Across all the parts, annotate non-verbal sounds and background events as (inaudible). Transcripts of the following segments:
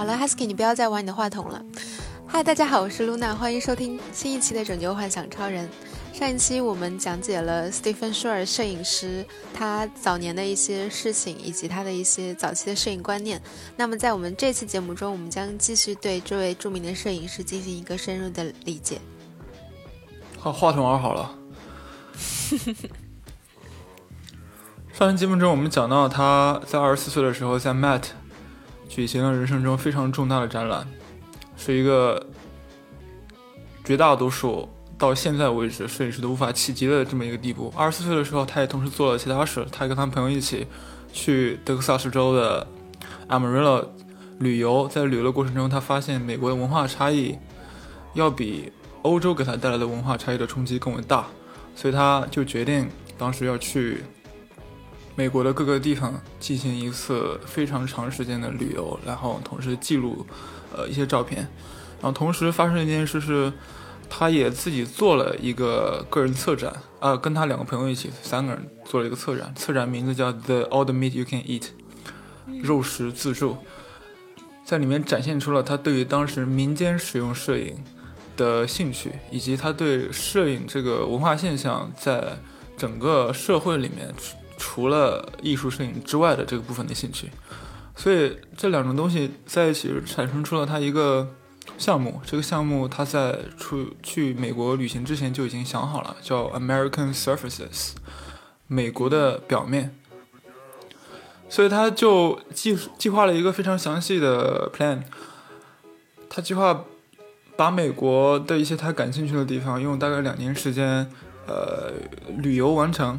好了，Husky，你不要再玩你的话筒了。嗨，大家好，我是 Luna，欢迎收听新一期的《拯救幻想超人》。上一期我们讲解了 Stephen Shore 摄影师他早年的一些事情，以及他的一些早期的摄影观念。那么在我们这期节目中，我们将继续对这位著名的摄影师进行一个深入的理解。好，话筒玩好了。(laughs) 上期节目中，我们讲到他在二十四岁的时候，在 Met 举行了人生中非常重大的展览，是一个绝大多数到现在为止摄影师都无法企及的这么一个地步。二十四岁的时候，他也同时做了其他事，他跟他朋友一起去德克萨斯州的 Amarillo 旅游，在旅游的过程中，他发现美国的文化差异要比欧洲给他带来的文化差异的冲击更为大，所以他就决定当时要去。美国的各个地方进行一次非常长时间的旅游，然后同时记录，呃一些照片，然后同时发生一件事是，他也自己做了一个个人策展，啊，跟他两个朋友一起，三个人做了一个策展，策展名字叫 The All the Meat You Can Eat，肉食自助，在里面展现出了他对于当时民间使用摄影的兴趣，以及他对摄影这个文化现象在整个社会里面。除了艺术摄影之外的这个部分的兴趣，所以这两种东西在一起产生出了他一个项目。这个项目他在出去美国旅行之前就已经想好了，叫 American Surfaces，美国的表面。所以他就计计划了一个非常详细的 plan。他计划把美国的一些他感兴趣的地方，用大概两年时间，呃，旅游完成。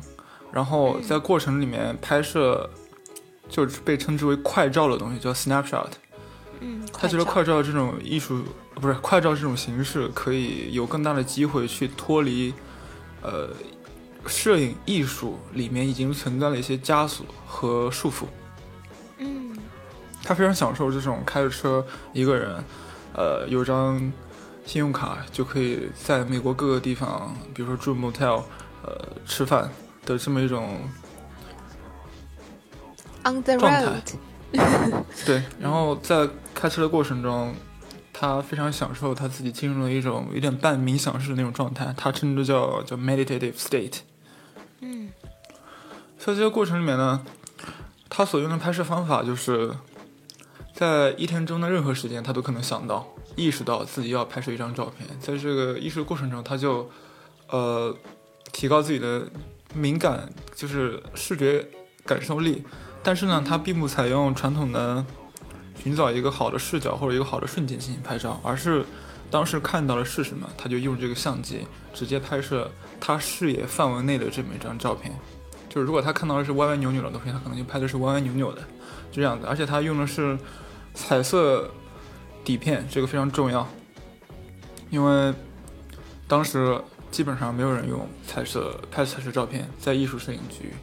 然后在过程里面拍摄，就是被称之为快照的东西，叫 snapshot。嗯，他觉得快照这种艺术，不是快照这种形式，可以有更大的机会去脱离，呃，摄影艺术里面已经存在的一些枷锁和束缚。嗯，他非常享受这种开着车一个人，呃，有张信用卡就可以在美国各个地方，比如说住 motel，呃，吃饭。的这么一种状态，(laughs) 对。然后在开车的过程中，他非常享受他自己进入了一种有点半冥想式的那种状态，他称之叫叫 meditative state。嗯，在这个过程里面呢，他所用的拍摄方法就是在一天中的任何时间，他都可能想到、意识到自己要拍摄一张照片。在这个意识过程中，他就呃提高自己的。敏感就是视觉感受力，但是呢，它并不采用传统的寻找一个好的视角或者一个好的瞬间进行拍照，而是当时看到的是什么，他就用这个相机直接拍摄他视野范围内的这么一张照片。就是如果他看到的是歪歪扭扭的东西，他可能就拍的是歪歪扭扭的，就这样子。而且他用的是彩色底片，这个非常重要，因为当时。基本上没有人用彩色拍彩色照片，在艺术摄影局。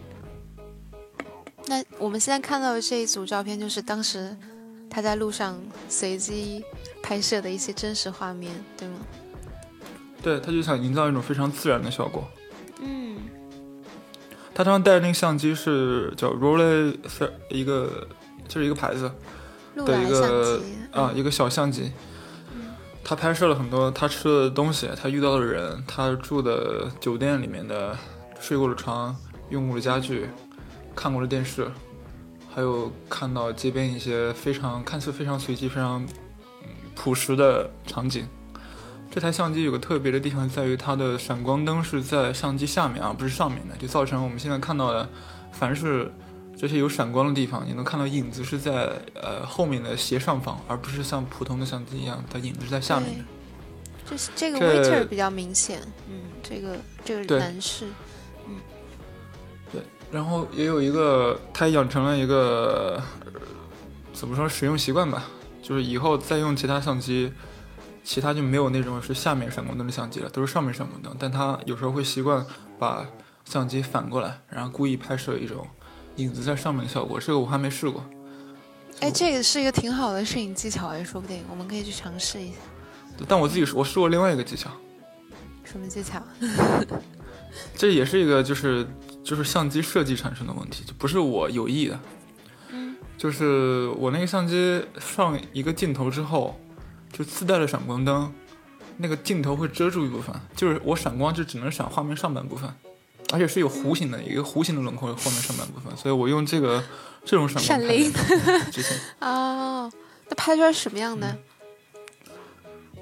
那我们现在看到的这一组照片，就是当时他在路上随机拍摄的一些真实画面，对吗？对，他就想营造一种非常自然的效果。嗯。他当时带的那个相机是叫 Rollei，一个就是一个牌子的一个啊一个小相机。他拍摄了很多他吃的东西，他遇到的人，他住的酒店里面的睡过的床、用过的家具、看过的电视，还有看到街边一些非常看似非常随机、非常朴实的场景。这台相机有个特别的地方，在于它的闪光灯是在相机下面而不是上面的，就造成我们现在看到的凡是。这些有闪光的地方，你能看到影子是在呃后面的斜上方，而不是像普通的相机一样，它影子在下面的。就是这个位置比较明显，嗯，这个这个男士，嗯，对，然后也有一个，他养成了一个怎么说使用习惯吧，就是以后再用其他相机，其他就没有那种是下面闪光灯的相机了，都是上面闪光灯，但他有时候会习惯把相机反过来，然后故意拍摄一种。影子在上面的效果，这个我还没试过。哎，这个是一个挺好的摄影技巧哎，说不定我们可以去尝试一下。但我自己我试过另外一个技巧。什么技巧？(laughs) 这也是一个就是就是相机设计产生的问题，就不是我有意的。嗯。就是我那个相机上一个镜头之后，就自带了闪光灯，那个镜头会遮住一部分，就是我闪光就只能闪画面上半部分，而且是有弧形的一个弧形的轮廓后面上半部分，所以我用这个这种闪光闪灵拍的之前。(laughs) 哦，那拍出来什么样的？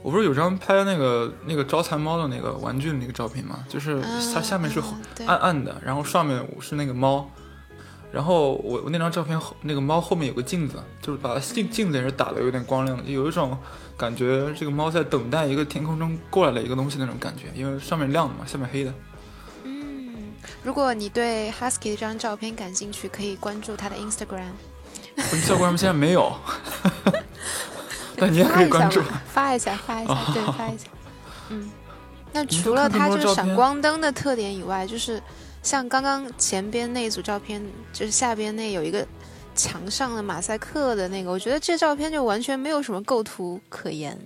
我不是有张拍那个那个招财猫的那个玩具的那个照片吗？就是它下面是暗暗的，然后上面是那个猫，然后我我那张照片后那个猫后面有个镜子，就是把镜镜子也是打的有点光亮的，有一种感觉这个猫在等待一个天空中过来的一个东西那种感觉，因为上面亮的嘛，下面黑的。嗯，如果你对 Husky 这张照片感兴趣，可以关注他的 Instagram，Instagram 现在没有，(laughs) 但你也可以关注。发一下，发一下，对，发一下。嗯，那除了你都看那它这个闪光灯的特点以外，就是像刚刚前边那组照片，就是下边那有一个墙上的马赛克的那个，我觉得这照片就完全没有什么构图可言。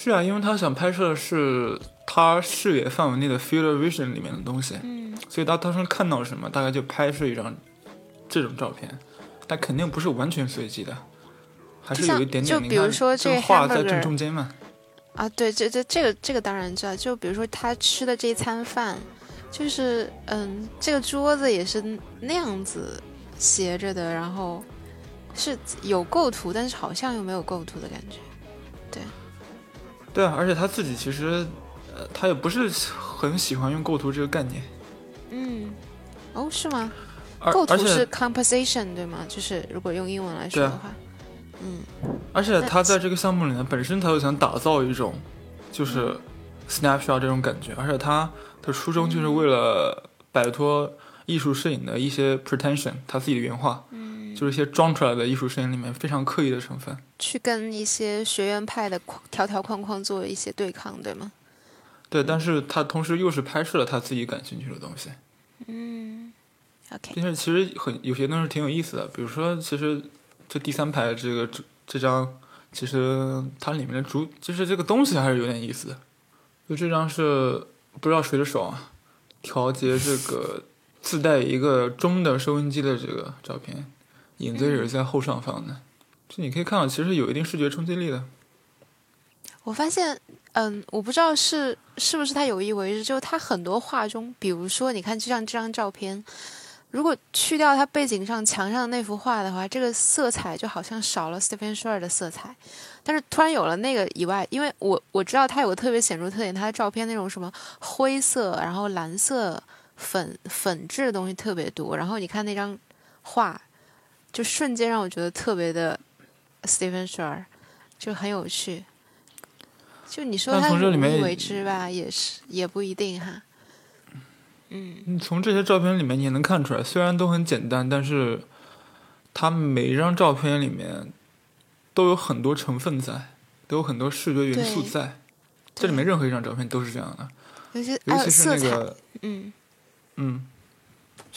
是啊，因为他想拍摄的是他视野范围内的 field vision 里面的东西。嗯，所以他当时看到什么，大概就拍摄一张这种照片，但肯定不是完全随机的，还是有一点点。就比如说这个个画在正中间嘛，啊，对，这这这个这个当然知道。就比如说他吃的这一餐饭，就是嗯，这个桌子也是那样子斜着的，然后是有构图，但是好像又没有构图的感觉。对啊，而且他自己其实，呃，他也不是很喜欢用构图这个概念，嗯，哦，是吗？构图是 composition 对吗？就是如果用英文来说的话，嗯。而且他在这个项目里面本身他就想打造一种，就是嗯。snapshot 这种感觉，而且他的初衷就是为了摆脱艺术摄影的一些 pretension，他自己的原话，嗯，就是一些装出来的艺术摄影里面非常刻意的成分。去跟一些学院派的框条条框框做一些对抗，对吗？对，但是他同时又是拍摄了他自己感兴趣的东西，嗯，OK，并且其实很有些东西挺有意思的，比如说，其实这第三排这个这这张，其实它里面的主就是这个东西还是有点意思的，就这张是不知道谁的手啊，调节这个自带一个中的收音机的这个照片，影子也是在后上方的，就你可以看到其实有一定视觉冲击力的。我发现，嗯，我不知道是是不是他有意为之，就是他很多画中，比如说，你看就像这张照片，如果去掉他背景上墙上的那幅画的话，这个色彩就好像少了 Stephen Shore 的色彩。但是突然有了那个以外，因为我我知道他有个特别显著特点，他的照片那种什么灰色，然后蓝色、粉粉质的东西特别多。然后你看那张画，就瞬间让我觉得特别的 Stephen Shore，就很有趣。就你说但他无意从这里面为之吧，也是也不一定哈。嗯你从这些照片里面你也能看出来，虽然都很简单，但是他每一张照片里面都有很多成分在，都有很多视觉元素在。这里面任何一张照片都是这样的，尤其尤其是，那个，嗯嗯，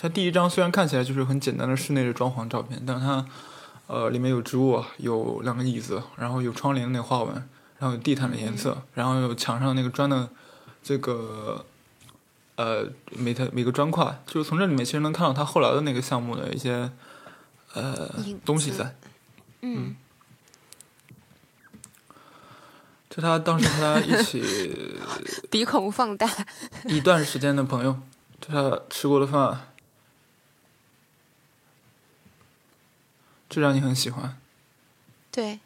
它第一张虽然看起来就是很简单的室内的装潢照片，但是它呃里面有植物，有两个椅子，然后有窗帘的那个花纹，然后有地毯的颜色，然后有墙上那个砖的这个呃每台每个砖块，就是从这里面其实能看到他后来的那个项目的一些呃东西在。嗯就他当时和他一起 (laughs) 鼻孔放大，一段时间的朋友，就他吃过的饭，这让你很喜欢。对。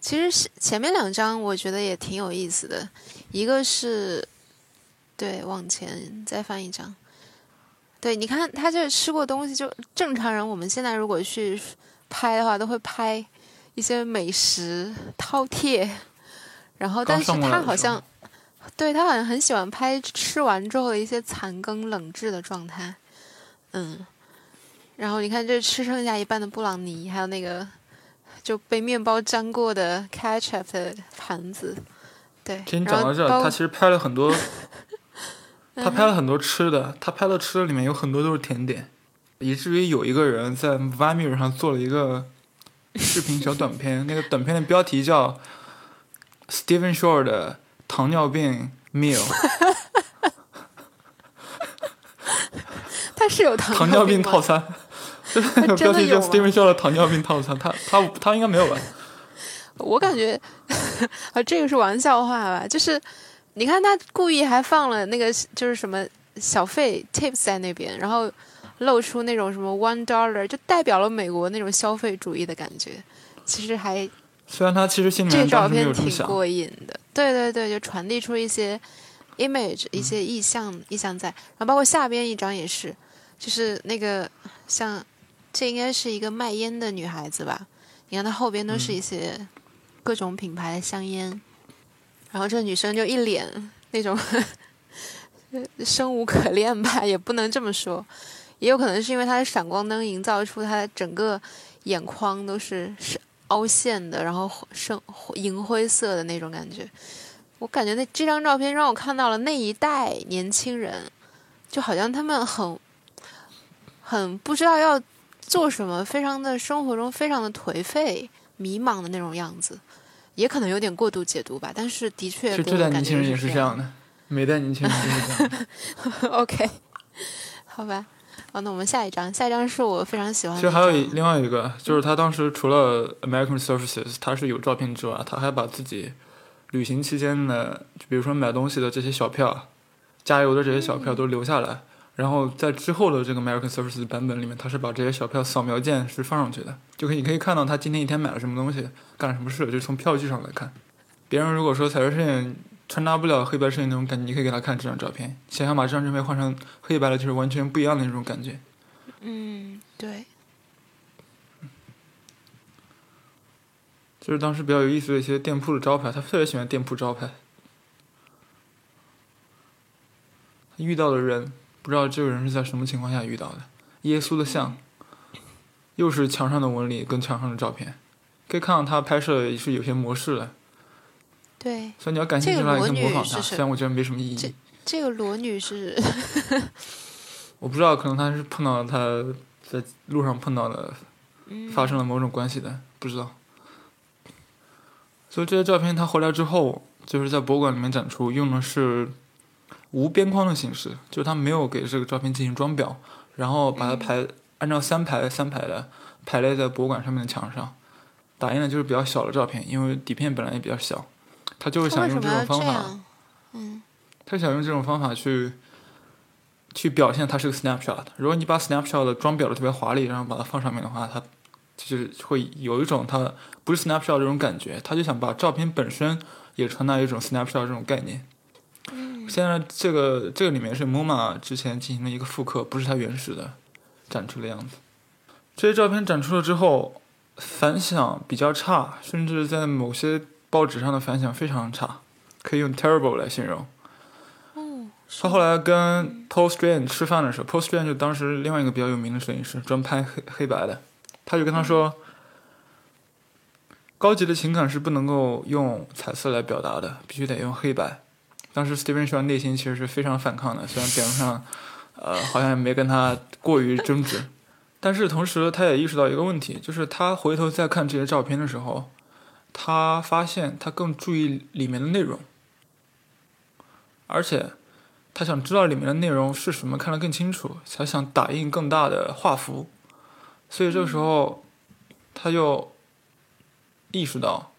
其实是前面两张我觉得也挺有意思的，一个是，对，往前再翻一张，对，你看他这吃过东西，就正常人我们现在如果去拍的话，都会拍一些美食饕餮，然后但是他好像，对他好像很喜欢拍吃完之后的一些残羹冷炙的状态，嗯，然后你看这吃剩下一半的布朗尼，还有那个就被面包粘过的 ketchup 的盘子，对，其实你讲到这儿，他其实拍了很多，(laughs) 他拍了很多吃的，他拍的吃的里面有很多都是甜点，以至于有一个人在 Vimeo 上做了一个视频小短片，那个短片的标题叫 Stephen Shore 的糖尿病 meal，(laughs) 他是有糖糖尿病套餐。(laughs) 那个标题叫 Steven Shaw 的糖尿病套餐，他他他应该没有吧？(laughs) 我感觉 (laughs) 啊，这个是玩笑话吧？就是你看他故意还放了那个就是什么小费 tips 在那边，然后露出那种什么 one dollar，就代表了美国那种消费主义的感觉。其实还虽然他其实心里这照片挺过瘾的，对对对，就传递出一些 image 一些意象意象在，然后包括下边一张也是，就是那个像这应该是一个卖烟的女孩子吧？你看她后边都是一些。各种品牌的香烟，然后这女生就一脸那种 (laughs) 生无可恋吧，也不能这么说，也有可能是因为她的闪光灯营造出她整个眼眶都是是凹陷的，然后深银灰色的那种感觉。我感觉那这张照片让我看到了那一代年轻人，就好像他们很很不知道要做什么，非常的生活中非常的颓废。迷茫的那种样子，也可能有点过度解读吧。但是的确，这代年轻人也是这样的，(laughs) 每代年轻人都是这样。(laughs) OK，(laughs) 好吧。好，那我们下一张，下一张是我非常喜欢。其实还有另外一个，就是他当时除了 American Services，他是有照片之外，他还把自己旅行期间的，就比如说买东西的这些小票、加油的这些小票都留下来。然后在之后的这个 American Services 版本里面，他是把这些小票扫描件是放上去的，就可以你可以看到他今天一天买了什么东西，干了什么事，就是从票据上来看。别人如果说彩色摄影传达不了黑白摄影那种感觉，你可以给他看这张照片，想想把这张照片换成黑白的，就是完全不一样的那种感觉。嗯，对。就是当时比较有意思的一些店铺的招牌，他特别喜欢店铺招牌。遇到的人。不知道这个人是在什么情况下遇到的？耶稣的像，又是墙上的纹理跟墙上的照片，可以看到他拍摄也是有些模式的。对。所以你要感兴趣的话，也可以模仿他。虽然我觉得没什么意义。这这个裸女是？(laughs) 我不知道，可能他是碰到他在路上碰到的，发生了某种关系的，不知道。所以这些照片他回来之后，就是在博物馆里面展出，用的是。无边框的形式，就是他没有给这个照片进行装裱，然后把它排按照三排三排的排列在博物馆上面的墙上，打印的就是比较小的照片，因为底片本来也比较小，他就是想用这种方法，嗯，他想用这种方法去去表现它是个 snapshot。如果你把 snapshot 的装裱的特别华丽，然后把它放上面的话，它就是会有一种它不是 snapshot 这种感觉，他就想把照片本身也传达一种 snapshot 这种概念。现在这个这个里面是 MoMA 之前进行的一个复刻，不是它原始的展出的样子。这些照片展出了之后，反响比较差，甚至在某些报纸上的反响非常差，可以用 terrible 来形容。他后来跟 Paul Strand 吃饭的时候，Paul Strand 就当时另外一个比较有名的摄影师，专拍黑黑白的，他就跟他说，高级的情感是不能够用彩色来表达的，必须得用黑白。当时 Steven Shaw 内心其实是非常反抗的，虽然表面上，呃，好像也没跟他过于争执，但是同时他也意识到一个问题，就是他回头再看这些照片的时候，他发现他更注意里面的内容，而且他想知道里面的内容是什么，看得更清楚，才想打印更大的画幅，所以这个时候他就意识到。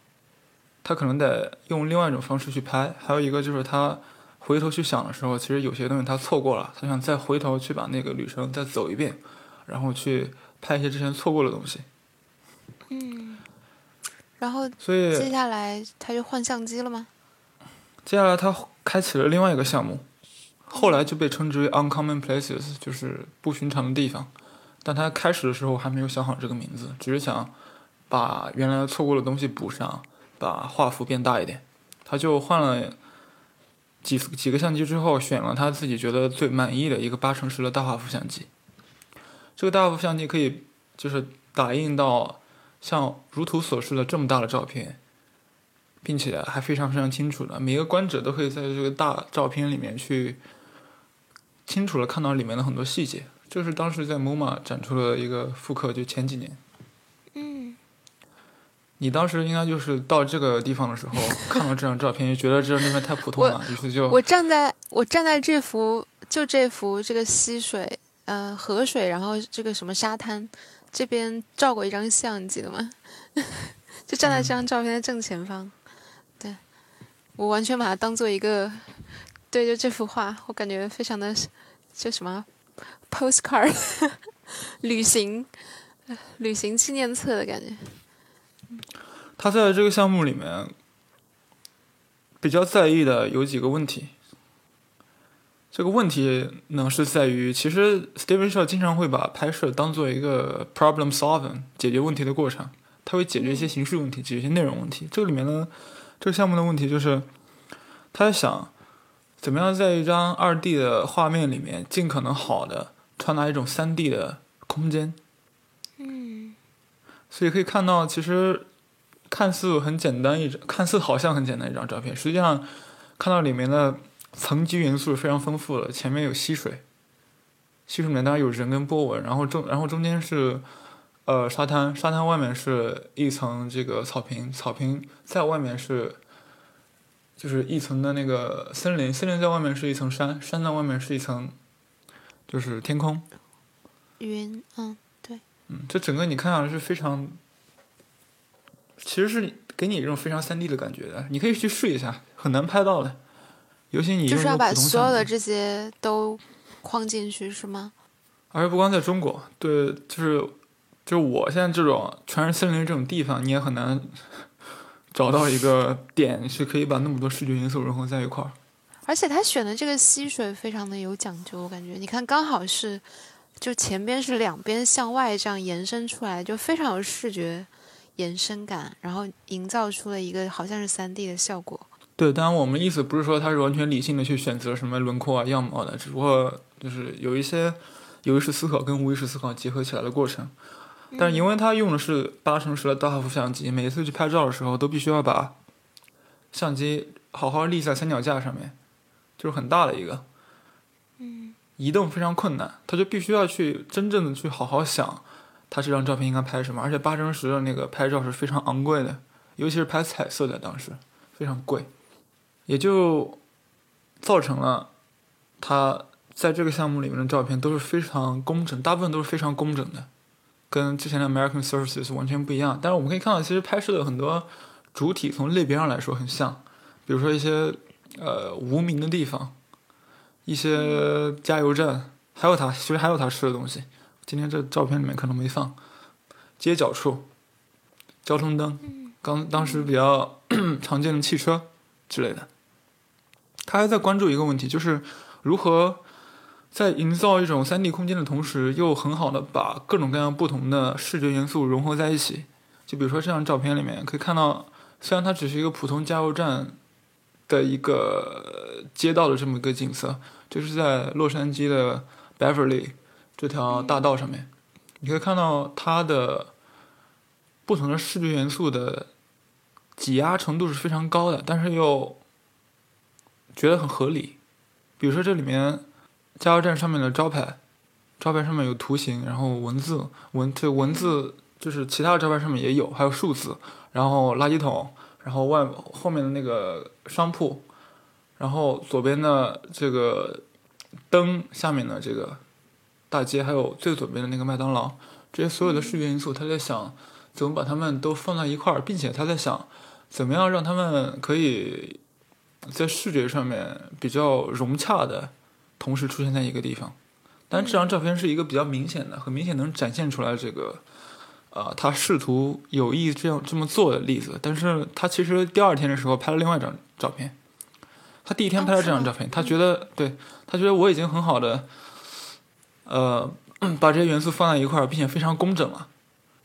他可能得用另外一种方式去拍，还有一个就是他回头去想的时候，其实有些东西他错过了，他想再回头去把那个旅程再走一遍，然后去拍一些之前错过的东西。嗯，然后所以接下来他就换相机了吗？接下来他开启了另外一个项目，后来就被称之为 Uncommon Places，就是不寻常的地方。但他开始的时候还没有想好这个名字，只是想把原来错过的东西补上。把画幅变大一点，他就换了几几个相机之后，选了他自己觉得最满意的一个八乘十的大画幅相机。这个大画幅相机可以就是打印到像如图所示的这么大的照片，并且还非常非常清楚的，每个观者都可以在这个大照片里面去清楚的看到里面的很多细节。这是当时在 MoMA 展出的一个复刻，就前几年。你当时应该就是到这个地方的时候，(laughs) 看到这张照片，就觉得这张照片太普通了，于是就我站在我站在这幅就这幅这个溪水呃河水，然后这个什么沙滩，这边照过一张相，你记得吗？(laughs) 就站在这张照片的正前方。对，我完全把它当做一个，对，就这幅画，我感觉非常的，就什么 postcard，(laughs) 旅行，旅行纪念册的感觉。他在这个项目里面比较在意的有几个问题。这个问题呢是在于，其实 Steven Shaw 经常会把拍摄当做一个 problem solving 解决问题的过程，他会解决一些形式问题，解决一些内容问题。这个里面呢，这个项目的问题就是，他在想怎么样在一张二 D 的画面里面尽可能好的传达一种三 D 的空间。所以可以看到，其实看似很简单一张，看似好像很简单一张照片，实际上看到里面的。层级元素是非常丰富的，前面有溪水，溪水里面当然有人跟波纹，然后中然后中间是，呃沙滩，沙滩外面是一层这个草坪，草坪在外面是，就是一层的那个森林，森林在外面是一层山，山在外面是一层，就是天空，云，嗯，嗯，这整个你看上去是非常，其实是给你一种非常三 D 的感觉的，你可以去试一下，很难拍到的。尤其你就是要把所有的这些都框进去，是吗？而且不光在中国，对，就是就是我现在这种全是森林这种地方，你也很难找到一个点是可以把那么多视觉因素融合在一块儿。而且他选的这个溪水非常的有讲究，我感觉，你看刚好是就前边是两边向外这样延伸出来，就非常有视觉延伸感，然后营造出了一个好像是三 D 的效果。对，当然我们意思不是说它是完全理性的去选择什么轮廓啊、样貌的，只不过就是有一些有意识思考跟无意识思考结合起来的过程。但是因为它用的是八乘十的大画幅相机，每一次去拍照的时候都必须要把相机好好立在三脚架上面，就是很大的一个，嗯，移动非常困难，他就必须要去真正的去好好想他这张照片应该拍什么，而且八乘十的那个拍照是非常昂贵的，尤其是拍彩色的，当时非常贵。也就造成了他在这个项目里面的照片都是非常工整，大部分都是非常工整的，跟之前的 American Services 完全不一样。但是我们可以看到，其实拍摄的很多主体从类别上来说很像，比如说一些呃无名的地方，一些加油站，还有他其实还有他吃的东西。今天这照片里面可能没放，街角处，交通灯，刚当时比较常见的汽车之类的。他还在关注一个问题，就是如何在营造一种三 D 空间的同时，又很好的把各种各样不同的视觉元素融合在一起。就比如说这张照片里面可以看到，虽然它只是一个普通加油站的一个街道的这么一个景色，就是在洛杉矶的 Beverly 这条大道上面，你可以看到它的不同的视觉元素的挤压程度是非常高的，但是又。觉得很合理，比如说这里面加油站上面的招牌，招牌上面有图形，然后文字文这文字就是其他的招牌上面也有，还有数字，然后垃圾桶，然后外后面的那个商铺，然后左边的这个灯下面的这个大街，还有最左边的那个麦当劳，这些所有的视觉因素，他在想怎么把它们都放在一块儿，并且他在想怎么样让他们可以。在视觉上面比较融洽的，同时出现在一个地方，但这张照片是一个比较明显的、很明显能展现出来这个，呃，他试图有意这样这么做的例子。但是他其实第二天的时候拍了另外一张照片，他第一天拍了这张照片，他觉得对他觉得我已经很好的，呃，(clears throat) 把这些元素放在一块儿，并且非常工整了，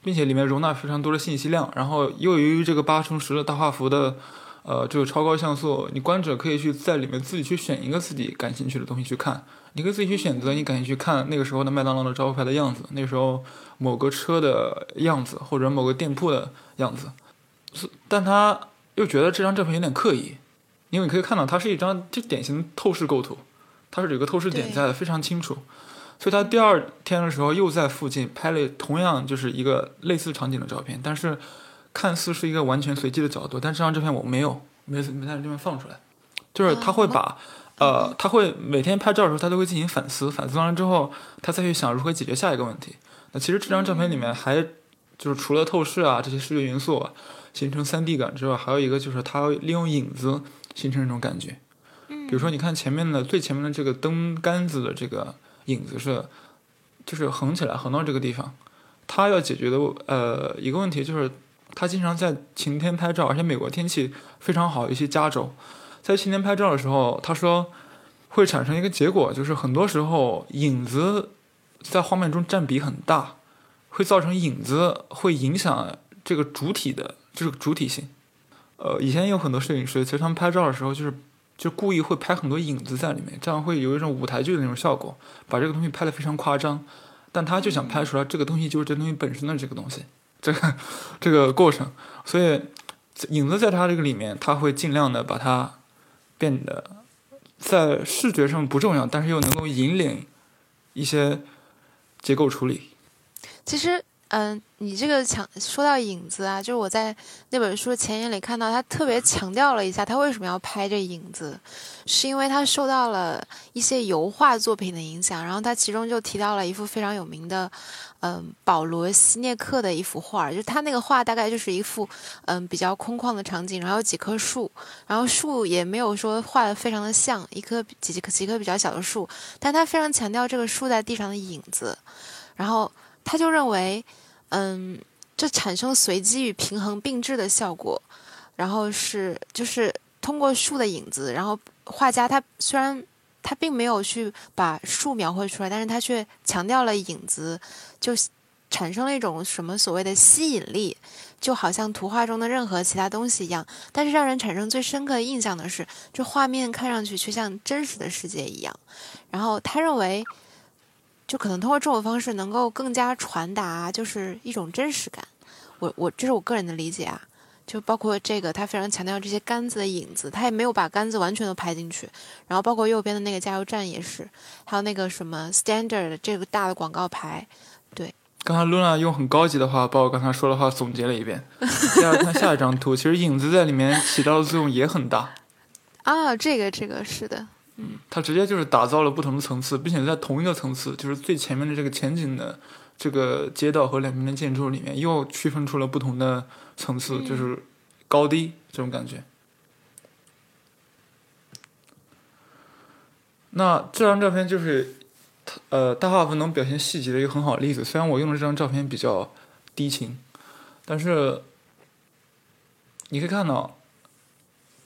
并且里面容纳非常多的信息量，然后又由于这个八乘十的大画幅的。呃，这个超高像素，你观者可以去在里面自己去选一个自己感兴趣的东西去看。你可以自己去选择你感兴趣看那个时候的麦当劳的招牌的样子，那时候某个车的样子，或者某个店铺的样子。是，但他又觉得这张照片有点刻意，因为你可以看到它是一张就典型的透视构图，它是有个透视点在的，非常清楚。所以他第二天的时候又在附近拍了同样就是一个类似场景的照片，但是。看似是一个完全随机的角度，但这张照片我没有没没在这边放出来，就是他会把呃，他会每天拍照的时候，他都会进行反思，反思完了之后，他再去想如何解决下一个问题。那其实这张照片里面还就是除了透视啊这些视觉元素啊形成三 D 感之外，还有一个就是他利用影子形成一种感觉。比如说，你看前面的最前面的这个灯杆子的这个影子是，就是横起来横到这个地方。他要解决的呃一个问题就是，他经常在晴天拍照，而且美国天气非常好，一些加州。在晴天拍照的时候，他说会产生一个结果，就是很多时候影子在画面中占比很大，会造成影子会影响这个主体的这个主体性。呃，以前有很多摄影师，其实他们拍照的时候就是就故意会拍很多影子在里面，这样会有一种舞台剧的那种效果，把这个东西拍得非常夸张。但他就想拍出来这个东西就是这东西本身的这个东西，这个这个过程，所以影子在他这个里面，他会尽量的把它。变得在视觉上不重要，但是又能够引领一些结构处理。其实，嗯，你这个强说到影子啊，就是我在那本书前言里看到，他特别强调了一下，他为什么要拍这影子，是因为他受到了一些油画作品的影响，然后他其中就提到了一幅非常有名的。嗯，保罗·西涅克的一幅画，就他那个画大概就是一幅嗯比较空旷的场景，然后有几棵树，然后树也没有说画的非常的像一棵几几棵几棵比较小的树，但他非常强调这个树在地上的影子，然后他就认为，嗯，这产生随机与平衡并置的效果，然后是就是通过树的影子，然后画家他虽然。他并没有去把树描绘出来，但是他却强调了影子，就产生了一种什么所谓的吸引力，就好像图画中的任何其他东西一样。但是让人产生最深刻印象的是，这画面看上去却像真实的世界一样。然后他认为，就可能通过这种方式能够更加传达，就是一种真实感。我我这是我个人的理解啊。就包括这个，他非常强调这些杆子的影子，他也没有把杆子完全都拍进去。然后包括右边的那个加油站也是，还有那个什么 Standard 这个大的广告牌，对。刚才 Luna 用很高级的话把我刚才说的话总结了一遍。大家看下一张图，其实影子在里面起到的作用也很大。(laughs) 啊，这个这个是的，嗯，它直接就是打造了不同的层次，并且在同一个层次，就是最前面的这个前景的这个街道和两边的建筑里面，又区分出了不同的。层次就是高低这种感觉。那这张照片就是，呃，大画幅能表现细节的一个很好的例子。虽然我用的这张照片比较低清，但是你可以看到，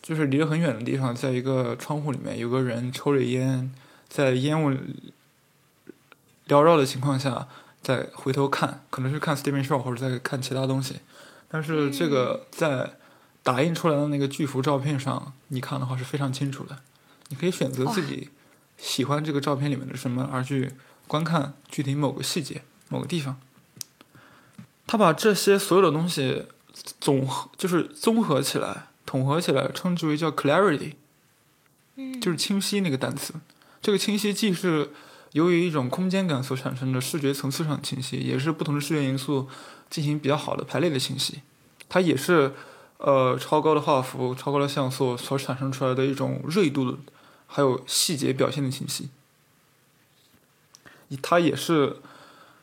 就是离得很远的地方，在一个窗户里面有个人抽着烟，在烟雾缭绕的情况下，再回头看，可能是看 Steven Shaw 或者在看其他东西。但是这个在打印出来的那个巨幅照片上，你看的话是非常清楚的。你可以选择自己喜欢这个照片里面的什么，而去观看具体某个细节、某个地方。他把这些所有的东西总合，就是综合起来、统合起来，称之为叫 clarity，就是清晰那个单词。这个清晰既是由于一种空间感所产生的视觉层次上的清晰，也是不同的视觉因素。进行比较好的排列的清晰，它也是，呃，超高的画幅、超高的像素所产生出来的一种锐度，还有细节表现的清晰。它也是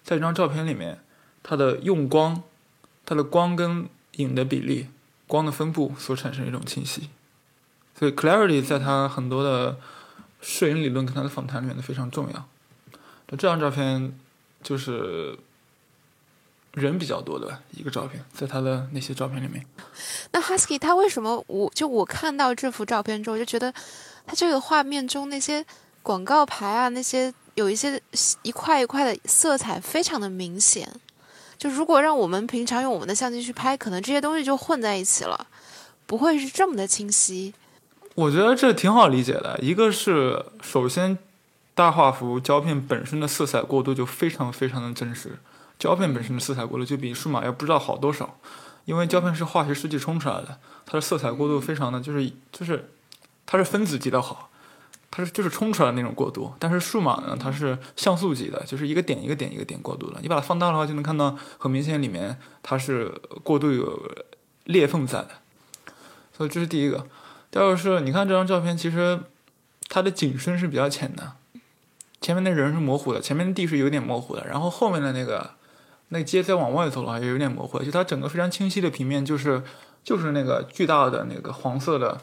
在这张照片里面，它的用光、它的光跟影的比例、光的分布所产生一种清晰。所以，clarity 在他很多的摄影理论跟他的访谈里面都非常重要。那这张照片就是。人比较多的一个照片，在他的那些照片里面。那 Husky 他为什么我就我看到这幅照片之后我就觉得，他这个画面中那些广告牌啊，那些有一些一块一块的色彩非常的明显。就如果让我们平常用我们的相机去拍，可能这些东西就混在一起了，不会是这么的清晰。我觉得这挺好理解的，一个是首先大画幅胶片本身的色彩过渡就非常非常的真实。胶片本身的色彩过渡就比数码要不知道好多少，因为胶片是化学试剂冲出来的，它的色彩过渡非常的就是就是，它是分子级的好，它是就是冲出来那种过渡。但是数码呢，它是像素级的，就是一个点一个点一个点过渡的。你把它放大的话，就能看到很明显里面它是过渡有裂缝在的。所以这是第一个。第二个是，你看这张照片，其实它的景深是比较浅的，前面的人是模糊的，前面的地是有点模糊的，然后后面的那个那街再往外走的话也有点模糊，就它整个非常清晰的平面就是就是那个巨大的那个黄色的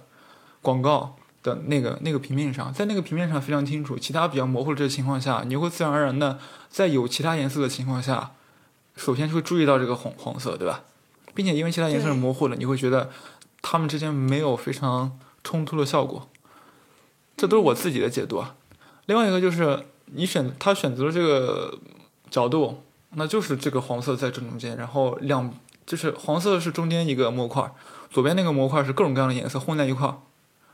广告的那个那个平面上，在那个平面上非常清楚，其他比较模糊的这个情况下，你会自然而然的在有其他颜色的情况下，首先会注意到这个黄黄色，对吧？并且因为其他颜色是模糊的，你会觉得它们之间没有非常冲突的效果。这都是我自己的解读啊。另外一个就是你选他选择了这个角度，那就是这个黄色在正中间，然后两就是黄色是中间一个模块，左边那个模块是各种各样的颜色混在一块儿，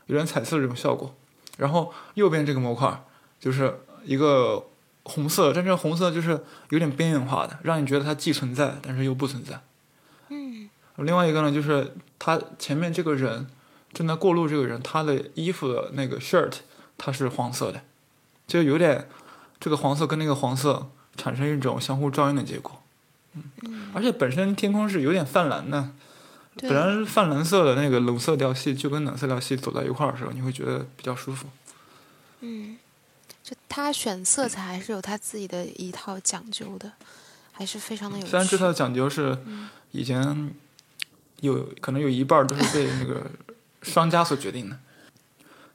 有点彩色这种效果。然后右边这个模块就是一个红色，但这红色就是有点边缘化的，让你觉得它既存在，但是又不存在。嗯，另外一个呢，就是他前面这个人正在过路，这个人他的衣服的那个 shirt 它是黄色的，就有点这个黄色跟那个黄色产生一种相互照应的结果。嗯，而且本身天空是有点泛蓝的，对本来泛蓝色的那个冷色调系就跟暖色调系走在一块儿的时候，你会觉得比较舒服。嗯，就他选色彩还是有他自己的一套讲究的，还是非常的有。虽然这套讲究是以前有可能有一半都是被那个商家所决定的，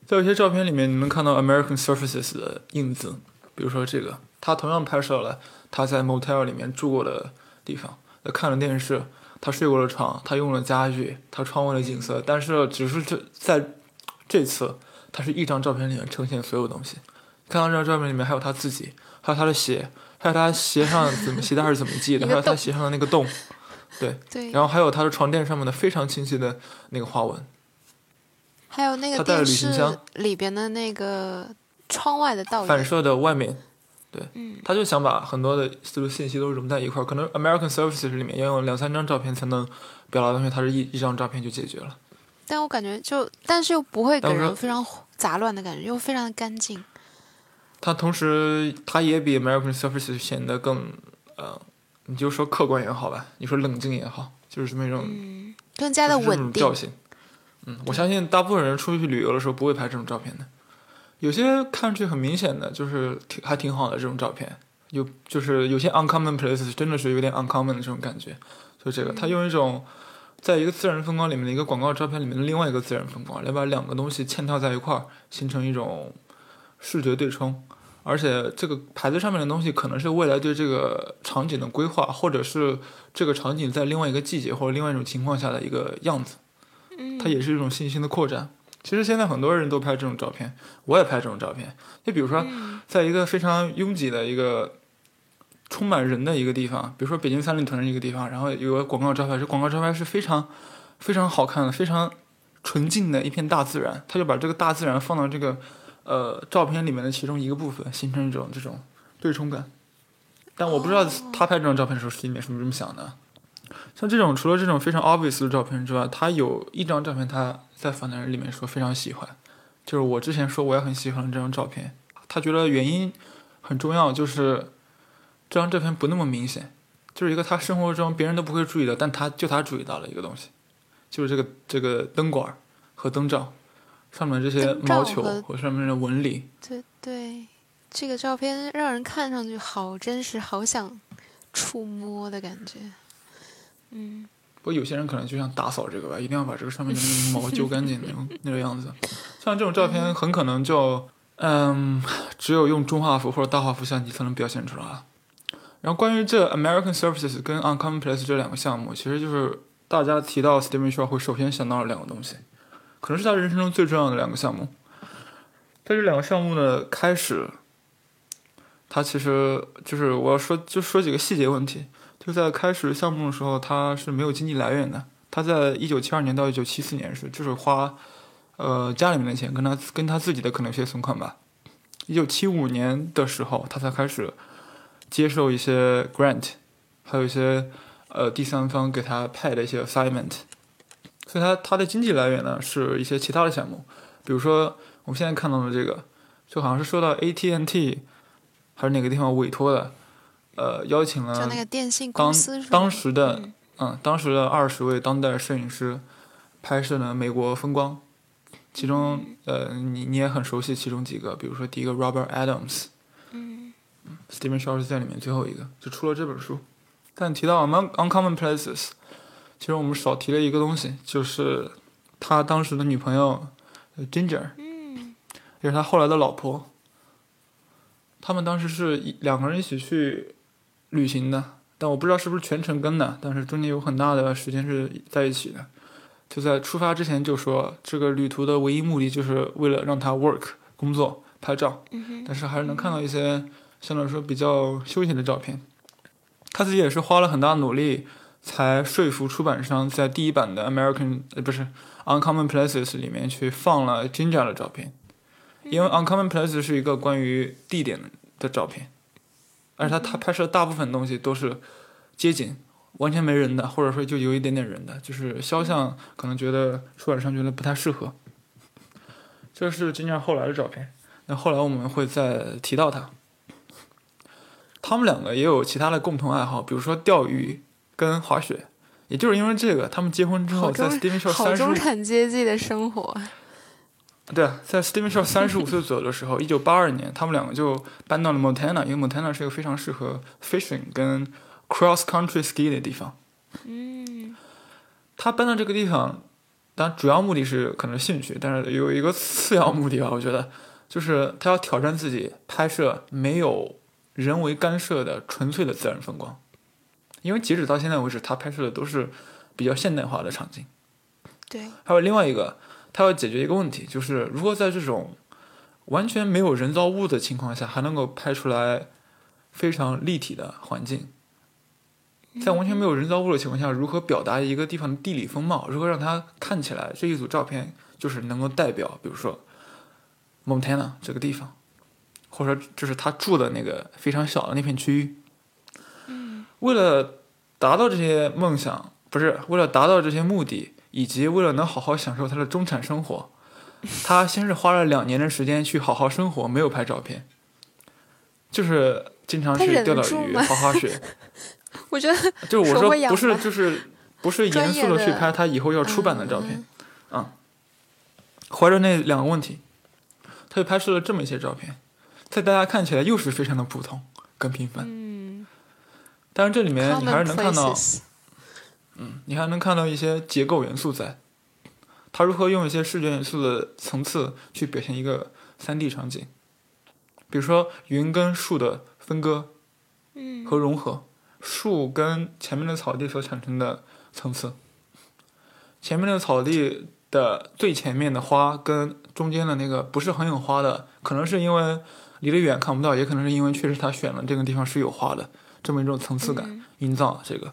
在有些照片里面，你能看到 American Surfaces 的印子，比如说这个，他同样拍摄了他在 motel 里面住过的地方，他看了电视，他睡过了床，他用了家具，他窗外的景色，但是只是这在这次，他是一张照片里面呈现所有东西。看到这张照片里面还有他自己，还有他的鞋，还有他鞋上怎么 (laughs) 鞋带是怎么系的，还有他鞋上的那个洞，(laughs) 对，对，然后还有他的床垫上面的非常清晰的那个花纹。还有那个他带了旅行箱里边的那个窗外的倒影，反射的外面，对，嗯他就想把很多的这个信息都融在一块儿。可能 American Services 里面要用两三张照片才能表达的东西，他是一一张照片就解决了。但我感觉就，但是又不会给人非常杂乱的感觉，又非常的干净。他同时，他也比 American Services 显得更，呃，你就说客观也好吧，你说冷静也好，就是这么一种嗯，更加的稳定。调性。嗯，我相信大部分人出去旅游的时候不会拍这种照片的，有些看上去很明显的，就是挺还挺好的这种照片，有就是有些 uncommon places 真的是有点 uncommon 的这种感觉，就这个，他用一种在一个自然风光里面的一个广告照片里面的另外一个自然风光，来把两个东西嵌套在一块儿，形成一种视觉对冲。而且这个牌子上面的东西可能是未来对这个场景的规划，或者是这个场景在另外一个季节或者另外一种情况下的一个样子。嗯，它也是一种信心的扩展。其实现在很多人都拍这种照片，我也拍这种照片。就比如说，嗯在一个非常拥挤的一个充满人的一个地方，比如说北京三里屯的一个地方，然后有个广告招牌，这广告招牌是非常非常好看的，非常纯净的一片大自然，他就把这个大自然放到这个呃照片里面的其中一个部分，形成一种这种对冲感。但我不知道他拍这张照片的时候心里面是不是这么想的。像这种除了这种非常 obvious 的照片之外，他有一张照片他在访谈里面说非常喜欢，就是我之前说我也很喜欢这张照片，他觉得原因很重要，就是这张照片不那么明显，就是一个他生活中别人都不会注意的，但他就他注意到了一个东西，就是这个这个灯管和灯罩上面这些毛球和和上面的纹理，对对，这个照片让人看上去好真实，好想触摸的感觉。嗯，不过有些人可能就想打扫这个吧，(laughs) 一定要把这个上面的那个毛揪干净那种 (laughs) 那个样子。像这种照片很可能就，嗯，只有用中画幅或者大画幅相机才能表现出来。然后关于这 American Services 跟 Uncommon Place 这两个项目，其实就是大家提到 Steven Shaw 会首先想到的两个东西，可能是他人生中最重要的两个项目。在这两个项目的开始，他其实就是我要说就说几个细节问题。就在开始项目的时候，他是没有经济来源的。他在一九七二年到一九七四年是就是花，呃家里面的钱跟他跟他自己的可能有些存款吧。一九七五年的时候，他才开始接受一些 grant，还有一些呃第三方给他派的一些 assignment。所以他他的经济来源呢是一些其他的项目，比如说我们现在看到的这个，就好像是受到 AT&T 还是哪个地方委托的，呃邀请了就那个电信当公司当时的嗯。嗯，当时的二十位当代摄影师拍摄了美国风光，其中呃，你你也很熟悉其中几个，比如说第一个 Robert Adams，嗯，Stephen Shaw 是在里面最后一个，就出了这本书。但提到 Among Uncommon Places，其实我们少提了一个东西，就是他当时的女朋友呃 Ginger，嗯。也是他后来的老婆。他们当时是一两个人一起去旅行的，但我不知道是不是全程跟的，但是中间有很大的时间是在一起的。就在出发之前就说，这个旅途的唯一目的就是为了让他 work 工作拍照，但是还是能看到一些相对来说比较休闲的照片。他自己也是花了很大努力，才说服出版商在第一版的 American 呃不是 Uncommon Places 里面去放了 Ginger 的照片，因为 Uncommon Places 是一个关于地点的照片，而且他他拍摄大部分东西都是街景，完全没人的，或者说就有一点点人的，就是肖像可能觉得出版商觉得不太适合。这是 Ginger 后来的照片，那后来我们会再提到他。他们两个也有其他的共同爱好，比如说钓鱼跟滑雪。也就是因为这个，他们结婚之后，在 Steven Shaw 好三十中产阶级的生活。对啊，在 Steven Shaw 三十五岁左右的时候，一九八二年，他们两个就搬到了 Montana，因为 Montana 是一个非常适合 fishing 跟 cross country ski 的地方。嗯他搬到这个地方，当然主要目的是可能兴趣，但是有一个次要目的吧，我觉得就是他要挑战自己，拍摄没有人为干涉的纯粹的自然风光。因为截止到现在为止，他拍摄的都是比较现代化的场景。对，还有另外一个，他要解决一个问题，就是如何在这种完全没有人造物的情况下，还能够拍出来非常立体的环境。在完全没有人造物的情况下，如何表达一个地方的地理风貌？如何让它看起来这一组照片就是能够代表，比如说 Montana 这个地方，或者说就是他住的那个非常小的那片区域。为了达到这些梦想，不是为了达到这些目的，以及为了能好好享受他的中产生活，他先是花了两年的时间去好好生活，没有拍照片，就是经常去钓钓鱼、滑滑雪。(laughs) 我觉得就是我说不是，就是 (laughs) 不是严肃的去拍他以后要出版的照片，嗯怀着那两个问题，他就拍摄了这么一些照片，在大家看起来又是非常的普通跟平凡，嗯。但是这里面你还是能看到，，commonplaces 你还能看到一些结构元素在，他如何用一些视觉元素的层次去表现一个三 D 场景，比如说云跟树的分割嗯。和融合，树跟前面的草地所产生的层次，前面的草地的最前面的花跟中间的那个不是很有花的，可能是因为离得远看不到，也可能是因为确实他选了这个地方是有花的，这么一种层次感。嗯。营造这个。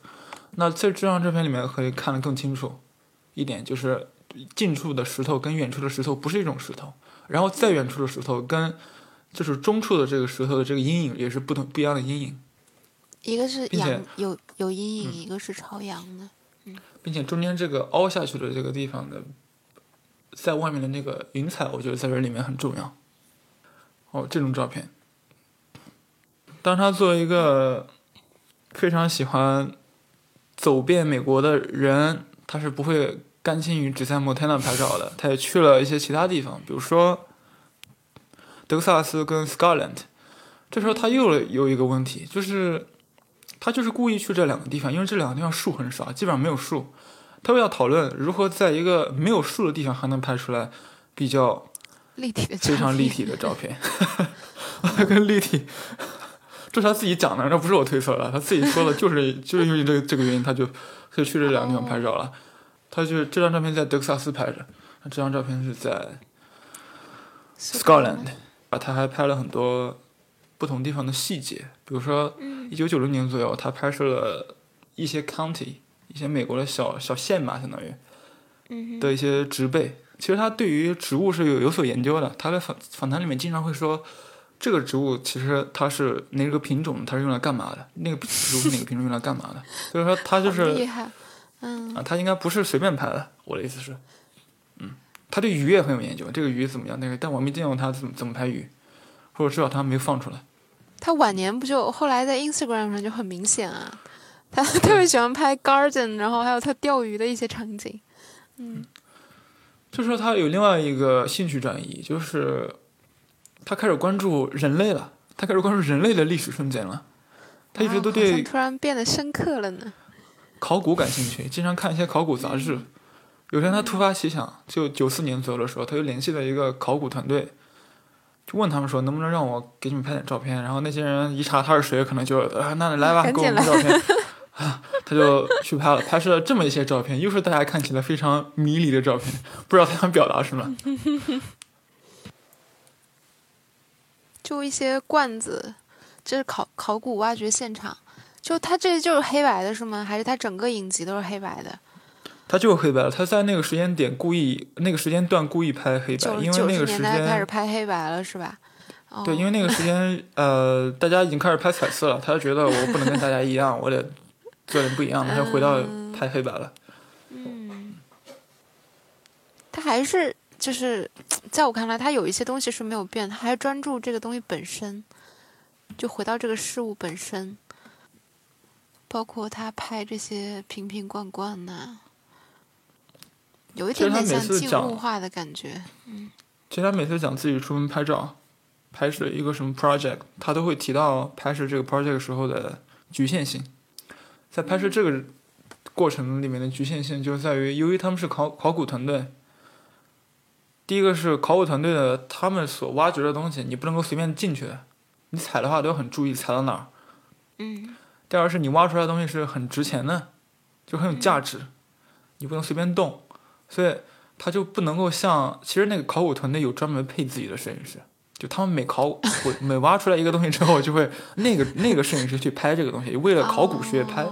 那在这张照片里面可以看得更清楚一点，就是近处的石头跟远处的石头不是一种石头，然后再远处的石头跟就是中处的这个石头的这个阴影也是不同不一样的阴影，一个是阳有有阴影，一个是朝阳的。并且中间这个凹下去的这个地方的，在外面的那个云彩，我觉得在这里面很重要。哦，这种照片，当他作为一个非常喜欢走遍美国的人，他是不会甘心于只在 Montana 拍照的，他也去了一些其他地方，比如说德克萨斯跟 Scotland。这时候他又有一个问题，就是他就是故意去这两个地方，因为这两个地方树很少，基本上没有树。他们要讨论如何在一个没有树的地方还能拍出来比较立体的照非常立体的照片 (laughs) (laughs) 跟立体，这是他自己讲的，这不是我推测的，他自己说的，就是就是因为这个这个原因，他就他就去这两个地方拍照了。他就这张照片在德克萨斯拍的，这张照片是在 Scotland，啊，他还拍了很多不同地方的细节，比如说嗯一九九零年左右，他拍摄了一些 county，一些美国的小小县吧，相当于嗯的一些植被。其实他对于植物是有有所研究的，他在访访谈里面经常会说，这个植物其实它是哪个品种，它是用来干嘛的？那个植物是哪个品种用来干嘛的？所以说它就是厉害，嗯啊，他应该不是随便拍的。我的意思是，嗯，他对鱼也很有研究，这个鱼怎么样？那个，但我没见过他怎么怎么拍鱼，或者至少他没放出来。他晚年不就后来在 Instagram 上就很明显啊，他 (laughs) 特别喜欢拍 garden，然后还有他钓鱼的一些场景。嗯就说他有另外一个兴趣转移，就是他开始关注人类了，他开始关注人类的历史瞬间了。他一直都对突然变得深刻了呢。考古感兴趣，经常看一些考古杂志。有天他突发奇想，就九四年左右的时候，他就联系了一个考古团队，就问他们说能不能让我给你们拍点照片。然后那些人一查他是谁，可能就啊，那你来吧，给我们照片。(laughs) 啊，他就去拍了，拍摄了这么一些照片，又是大家看起来非常迷离的照片，不知道他想表达什么。就一些罐子，这是考考古挖掘现场。就它这就是黑白的是吗？还是它整个影集都是黑白的？它就是黑白的，他在那个时间点故意那个时间段故意拍黑白，因为那个时间开始拍黑白了是吧？对，因为那个时间 (laughs) 呃，大家已经开始拍彩色了，他就觉得我不能跟大家一样，我得。做点不一样的，他就回到拍黑白了。嗯，他还是就是，在我看来，他有一些东西是没有变，他还专注这个东西本身，就回到这个事物本身。包括他拍这些瓶瓶罐罐呐，有一点点像静物化的感觉。嗯，其实他每次讲自己出门拍照、拍摄一个什么 project，他都会提到拍摄这个 project 时候的局限性。在拍摄这个过程里面的局限性就在于，由于他们是考考古团队，第一个是考古团队的他们所挖掘的东西，你不能够随便进去，你踩的话都要很注意踩到哪儿。嗯。第二是你挖出来的东西是很值钱的，就很有价值，你不能随便动，所以他就不能够像其实那个考古团队有专门配自己的摄影师，就他们每考古 (laughs) 每挖出来一个东西之后，就会那个那个摄影师去拍这个东西，为了考古学拍。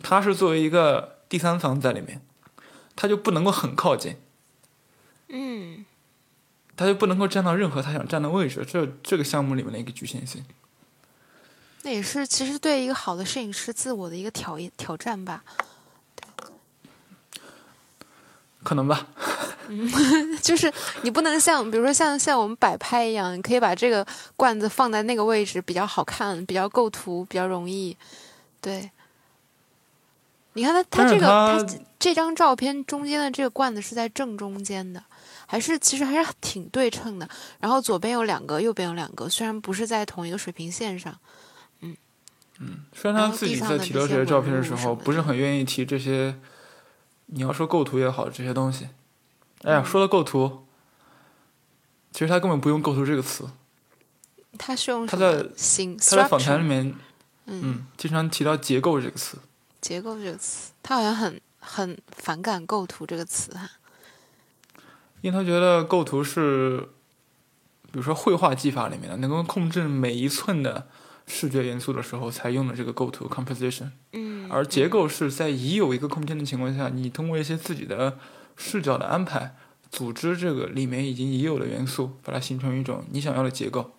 他是作为一个第三方在里面，他就不能够很靠近，嗯，他就不能够站到任何他想站的位置，这这个项目里面的一个局限性。那也是其实对一个好的摄影师自我的一个挑挑战吧，可能吧。嗯，(laughs) 就是你不能像比如说像像我们摆拍一样，你可以把这个罐子放在那个位置比较好看，比较构图比较容易，对。你看他，他这个他这张照片中间的这个罐子是在正中间的，还是其实还是挺对称的。然后左边有两个，右边有两个，虽然不是在同一个水平线上，嗯嗯。虽然他自己在提到这些照片的时候，不是很愿意提这些，你要说构图也好，这些东西。哎呀，说到构图，其实他根本不用构图这个词，他是用他在他在访谈里面，嗯，经常提到结构这个词。结构这个词，他好像很很反感构图这个词哈，因为他觉得构图是，比如说绘画技法里面的，能够控制每一寸的视觉元素的时候才用的这个构图 composition，嗯，而结构是在已有一个空间的情况下，你通过一些自己的视角的安排，组织这个里面已经已有的元素，把它形成一种你想要的结构。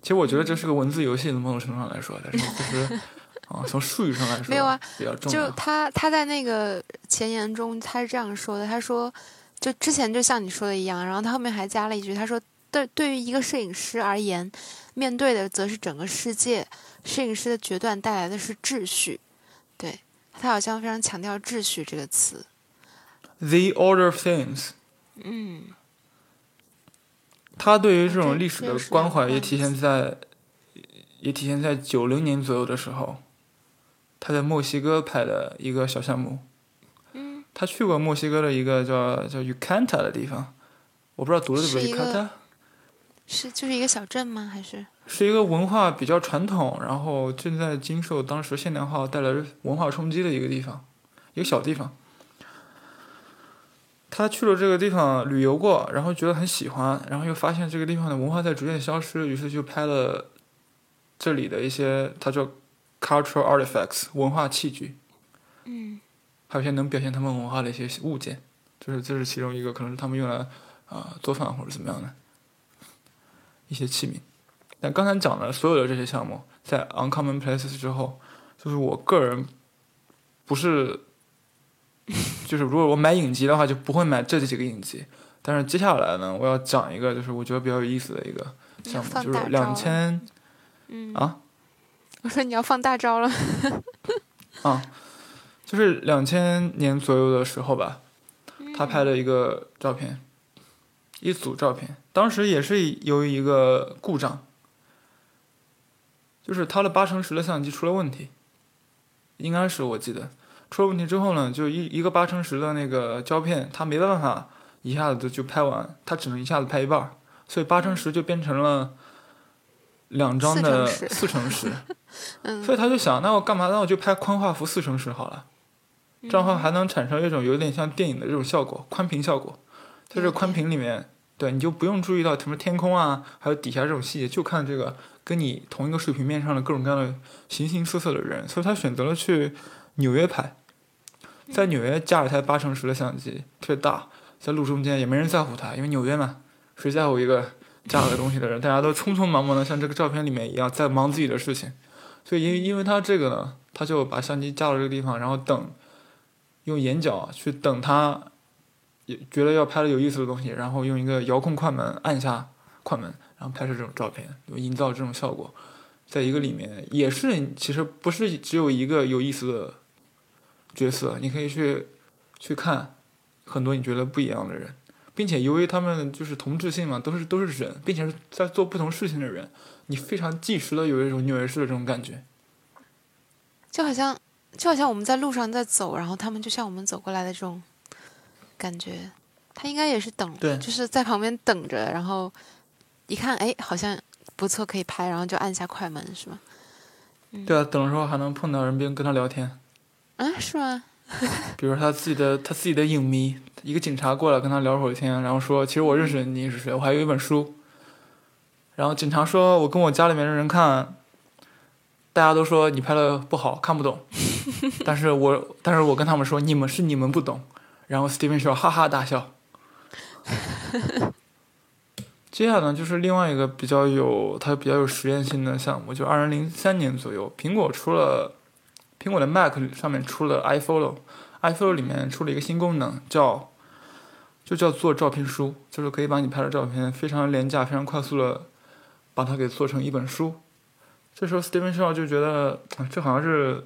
其实我觉得这是个文字游戏的某种程度上来说，但是其实。啊，从术语上来说，没有啊，比较重要。就他他在那个前言中，他是这样说的：他说，就之前就像你说的一样，然后他后面还加了一句，他说，对对于一个摄影师而言，面对的则是整个世界。摄影师的决断带来的是秩序。对他好像非常强调秩序这个词。The order of things。嗯。他对于这种历史的关怀也体现在，也体现在九零年左右的时候。他在墨西哥拍的一个小项目，嗯，他去过墨西哥的一个叫叫 Ucanta 的地方，我不知道读的对不对，Ucanta，是就是一个小镇吗？还是是一个文化比较传统，然后正在经受当时现代化带来文化冲击的一个地方，一个小地方。他去了这个地方旅游过，然后觉得很喜欢，然后又发现这个地方的文化在逐渐消失，于是就拍了这里的一些，他叫。Cultural artifacts 文化器具，嗯，还有一些能表现他们文化的一些物件，就是这是其中一个，可能是他们用来啊做饭或者怎么样的一些器皿。但刚才讲的所有的这些项目，在 uncommon places 之后，就是我个人不是，(laughs) 就是如果我买影集的话，就不会买这几个影集。但是接下来呢，我要讲一个，就是我觉得比较有意思的一个项目，就是两千，嗯啊。我说你要放大招了，(laughs) 啊，就是两千年左右的时候吧，他拍了一个照片，一组照片，当时也是由于一个故障，就是他的八乘十的相机出了问题，应该是我记得出了问题之后呢，就一一个八乘十的那个胶片，他没办法一下子就拍完，他只能一下子拍一半，所以八乘十就变成了两张的四四乘十，(laughs) 嗯所以他就想，那我干嘛？那我就拍宽画幅四乘十好了。这样的话还能产生一种有点像电影的这种效果，宽屏效果。在这个宽屏里面，对你就不用注意到什么天空啊，(laughs) 还有底下这种细节，就看这个跟你同一个水平面上的各种各样的形形色色的人。所以他选择了去纽约拍，在纽约架了台八乘十的相机，特别大，在路中间也没人在乎他，因为纽约嘛，谁在乎一个架了个东西的人？大家都匆匆忙忙的，像这个照片里面一样，在忙自己的事情。所以因因为他这个呢，他就把相机架到这个地方，然后等。用眼角去等他，也觉得要拍的有意思的东西，然后用一个遥控快门按下快门，然后拍摄这种照片，营造这种效果。在一个里面也是，其实不是只有一个有意思的角色，你可以去去看很多你觉得不一样的人，并且由于他们就是同质性嘛，都是都是人，并且是在做不同事情的人，你非常即时的有一种纽约市的这种感觉。就好像就好像我们在路上在走，然后他们就像我们走过来的这种感觉。他应该也是等，对就是在旁边等着，然后一看，哎，好像不错，可以拍，然后就按下快门，是吗？对啊，等的时候还能碰到人，并跟他聊天。啊，是吗？(laughs) 比如他自己的他自己的影迷，一个警察过来跟他聊会儿天，然后说：“其实我认识你是谁，我还有一本书。”然后警察说：“我跟我家里面的人看，大家都说你拍的不好，看不懂。(laughs) 但是我但是我跟他们说，你们是你们不懂。”然后 Steven 说：“哈哈大笑。(laughs) ”接下来呢，就是另外一个比较有它比较有实验性的项目，就二零零三年左右，苹果出了苹果的 Mac 上面出了 iPhoto，iPhoto 里面出了一个新功能，叫就叫做照片书，就是可以把你拍的照片非常廉价、非常快速的把它给做成一本书。这时候 Steven Shaw 就觉得，啊这好像是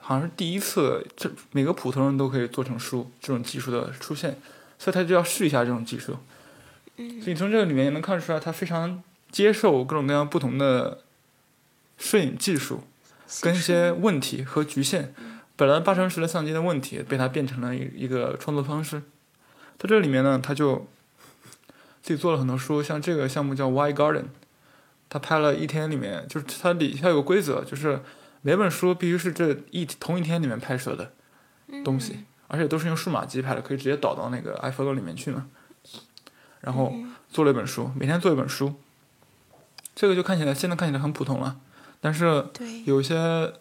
好像是第一次，这每个普通人都可以做成书这种技术的出现，所以他就要试一下这种技术。所以从这个里面也能看出来，他非常接受各种各样不同的摄影技术跟一些问题和局限。本来八成十的相机的问题，被他变成了一一个创作方式。在这里面呢，他就自己做了很多书，像这个项目叫 Why Garden，他拍了一天里面，就是它底下有个规则，就是每本书必须是这一同一天里面拍摄的东西，而且都是用数码机拍的，可以直接导到那个 iPhoto 里面去嘛。然后做了一本书，每天做一本书。这个就看起来现在看起来很普通了，但是，有些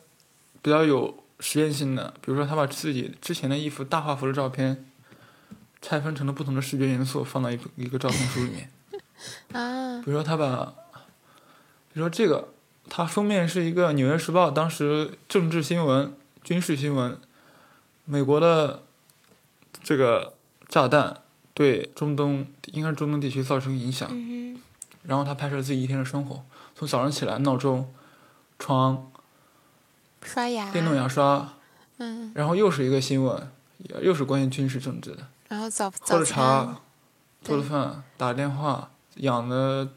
比较有实验性的，比如说他把自己之前的一幅大画幅的照片拆分成了不同的视觉元素，放到一个一个照片书里面。(laughs) 啊，比如说他把，比如说这个，它封面是一个《纽约时报》当时政治新闻、军事新闻，美国的这个炸弹对中东，应该是中东地区造成影响。嗯然后他拍摄自己一天的生活，从早上起来闹钟、床、刷牙，电动牙刷，嗯，然后又是一个新闻，又是关于军事政治的。然后早喝了茶，做了饭，打了电话，养的，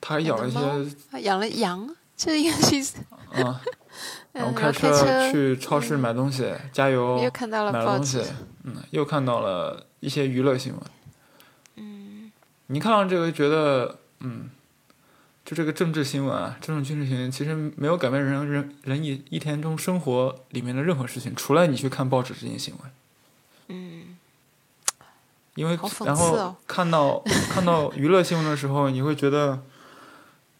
他还养了一些啊养了羊，这应该是，啊，(laughs) 然后嗯，开车去超市买东西，加油又，看到了买了东西，，嗯，又看到了一些娱乐新闻。嗯，你看到这个觉得，嗯，就这个政治新闻啊，这种军事新闻其实没有改变人人人一一天中生活里面的任何事情，除了你去看报纸这件新闻。嗯，因为然后看到看到娱乐新闻的时候，你会觉得，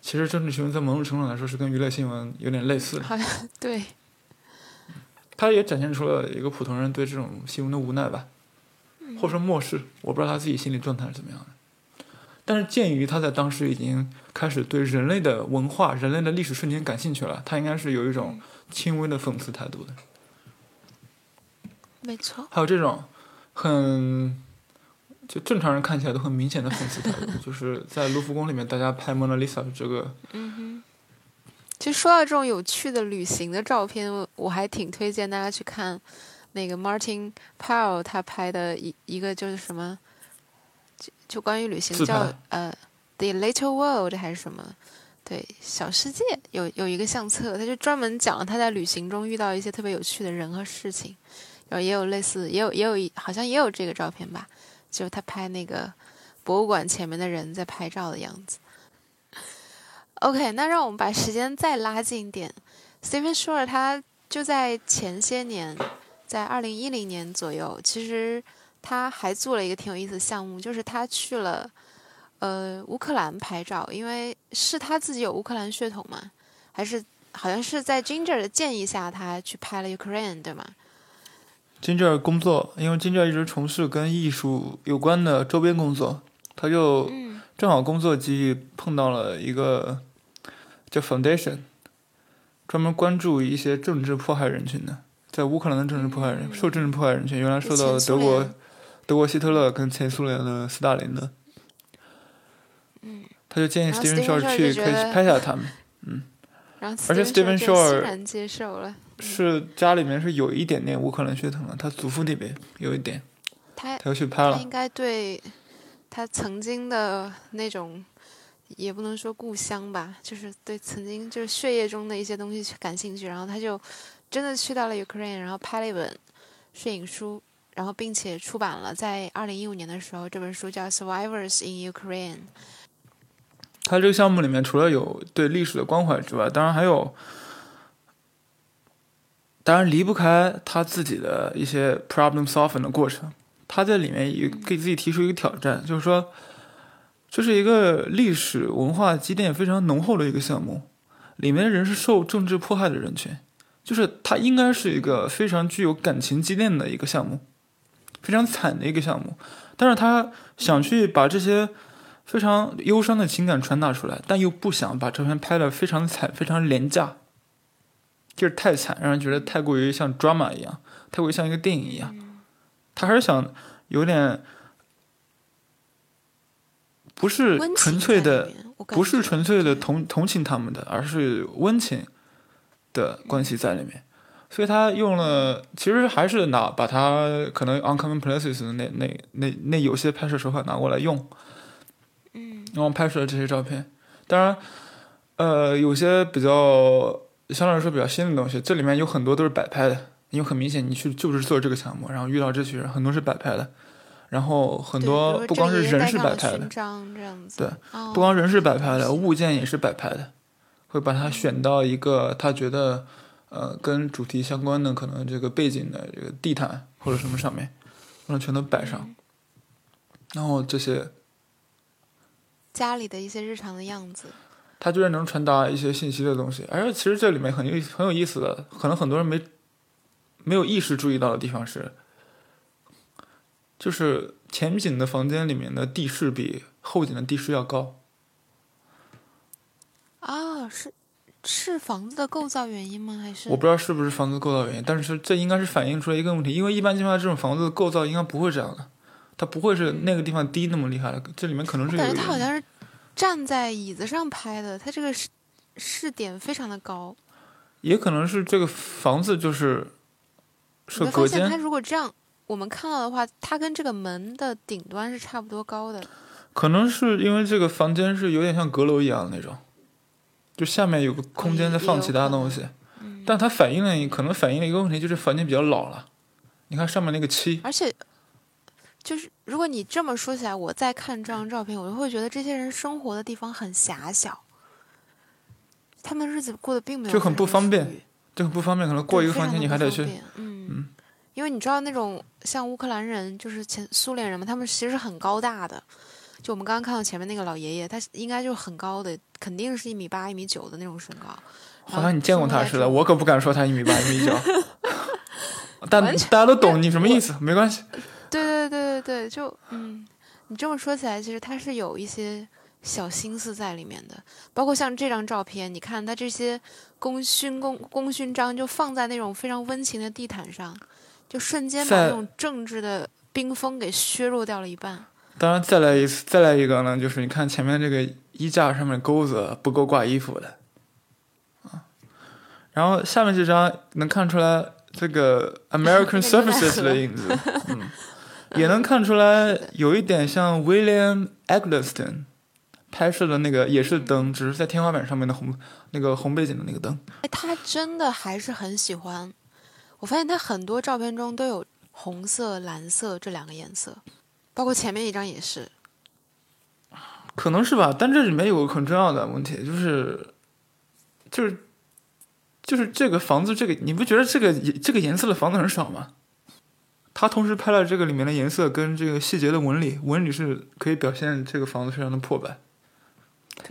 其实政治新闻在某种程度来说是跟娱乐新闻有点类似的。对，(laughs) 他也展现出了一个普通人对这种新闻的无奈吧，嗯或者说漠视。我不知道他自己心理状态是怎么样的。但是鉴于他在当时已经开始对人类的文化、人类的历史瞬间感兴趣了，他应该是有一种轻微的讽刺态度的。没错，还有这种很就正常人看起来都很明显的讽刺态度，(laughs) 就是在卢浮宫里面大家拍蒙娜丽莎这个，嗯哼。其实说到这种有趣的旅行的照片，我我还挺推荐大家去看那个 Martin Powell 他拍的一一个就是什么，就就关于旅行叫呃 The Little World 还是什么，对小世界有有一个相册，他就专门讲了他在旅行中遇到一些特别有趣的人和事情，然后也有类似也有也有一好像也有这个照片吧，就是他拍那个博物馆前面的人在拍照的样子。OK，那让我们把时间再拉近一点。Stephen Shore 他就在前些年，在二零一零年左右，其实他还做了一个挺有意思的项目，就是他去了呃乌克兰拍照，因为是他自己有乌克兰血统嘛，还是好像是在 Ginger 的建议下，他去拍了 Ukraine，对吗？Ginger 工作，因为 Ginger 一直从事跟艺术有关的周边工作，他就嗯。正好工作机遇碰到了一个叫 Foundation，专门关注一些政治迫害人群的，在乌克兰的政治迫害人、受政治迫害人群，原来受到德国联德国希特勒跟前苏联的斯大林的，嗯，他就建议 Steven Shore 去可以去拍下他们。(laughs) 然后而且 Stephen Shore 欣然接受了，是家里面是有一点点乌克兰血统的，他祖父那边有一点，他他要去拍了他应。该对他曾经的那种，也不能说故乡吧，就是对曾经就是血液中的一些东西去感兴趣，然后他就真的去到了 Ukraine，然后拍了一本摄影书，然后并且出版了，在二零一五年的时候，这本书叫《Survivors in Ukraine》。他这个项目里面除了有对历史的关怀之外，当然还有，当然离不开他自己的一些 problem solving 的过程。他在里面也给自己提出一个挑战，就是说，这是一个历史文化积淀非常浓厚的一个项目，里面的人是受政治迫害的人群，就是他应该是一个非常具有感情积淀的一个项目，非常惨的一个项目，但是他想去把这些。非常忧伤的情感传达出来，但又不想把照片拍得非常惨、非常廉价，就是太惨，让人觉得太过于像 drama 一样，太过于像一个电影一样。他还是想有点，不是纯粹的不是纯粹的同同情他们的，而是温情的关系在里面。所以他用了，其实还是拿把他可能 Uncommon Places 的那那那那有些拍摄手法拿过来用，嗯。然后拍摄了这些照片。当然，呃，有些比较相对来说比较新的东西，这里面有很多都是摆拍的，因为很明显你去就是做这个项目，然后遇到这群人，很多是摆拍的，然后很多不光是人是摆拍的对哦，不光人是摆拍的，物件也是摆拍的，会把它选到一个他觉得呃跟主题相关的可能这个背景的这个地毯或者什么上面，然后全都摆上，然后这些家里的一些日常的样子。它居然能传达一些信息的东西，而且其实这里面很有很有意思的，可能很多人没没有意识注意到的地方是，就是前景的房间里面的地势比后景的地势要高。啊，是是房子的构造原因吗？还是我不知道是不是房子构造原因，但是这应该是反映出来一个问题，因为一般情况下这种房子的构造应该不会这样的，它不会是那个地方低那么厉害的，这里面可能是有感觉他好像是站在椅子上拍的，他这个视视点非常的高。也可能是这个房子就是是隔间发现他，如果这样我们看到的话，它跟这个门的顶端是差不多高的。可能是因为这个房间是有点像阁楼一样的那种，就下面有个空间在放其他东西，嗯，但它反映了可能反映了一个问题，就是房间比较老了。你看上面那个漆，而且就是如果你这么说起来，我再看这张照片，我就会觉得这些人生活的地方很狭小，他们日子过得并没有就很不方便就很不方便，可能过一个房间你还得去。嗯嗯因为你知道那种像乌克兰人，就是前苏联人嘛，他们其实很高大的。就我们刚刚看到前面那个老爷爷，他应该就是很高的，肯定是一米八、一米九的那种身高。好像你见过他似的，我可不敢说他一米八一米九。(laughs) 但大家都懂 (laughs) 你什么意思，没关系。对对对对对，就嗯，你这么说起来，其实他是有一些小心思在里面的，包括像这张照片，你看他这些功勋功功勋章就放在那种非常温情的地毯上，就瞬间把那种政治的冰封给削弱掉了一半。当然，再来一次，再来一个呢，就是你看前面这个衣架上面钩子不够挂衣服的，啊，然后下面这张能看出来，这个 (laughs) American Surfaces 的影子，(laughs) 嗯，也能看出来有一点像 William Eggleston 拍摄的那个也是灯，只是在天花板上面的红那个红背景的那个灯。哎，他真的还是很喜欢。我发现他很多照片中都有红色、蓝色这两个颜色，包括前面一张也是。可能是吧，但这里面有个很重要的问题，就是，就是，就是这个房子，这个你不觉得这个这个颜色的房子很少吗？他同时拍了这个里面的颜色跟这个细节的纹理，纹理是可以表现这个房子非常的破败，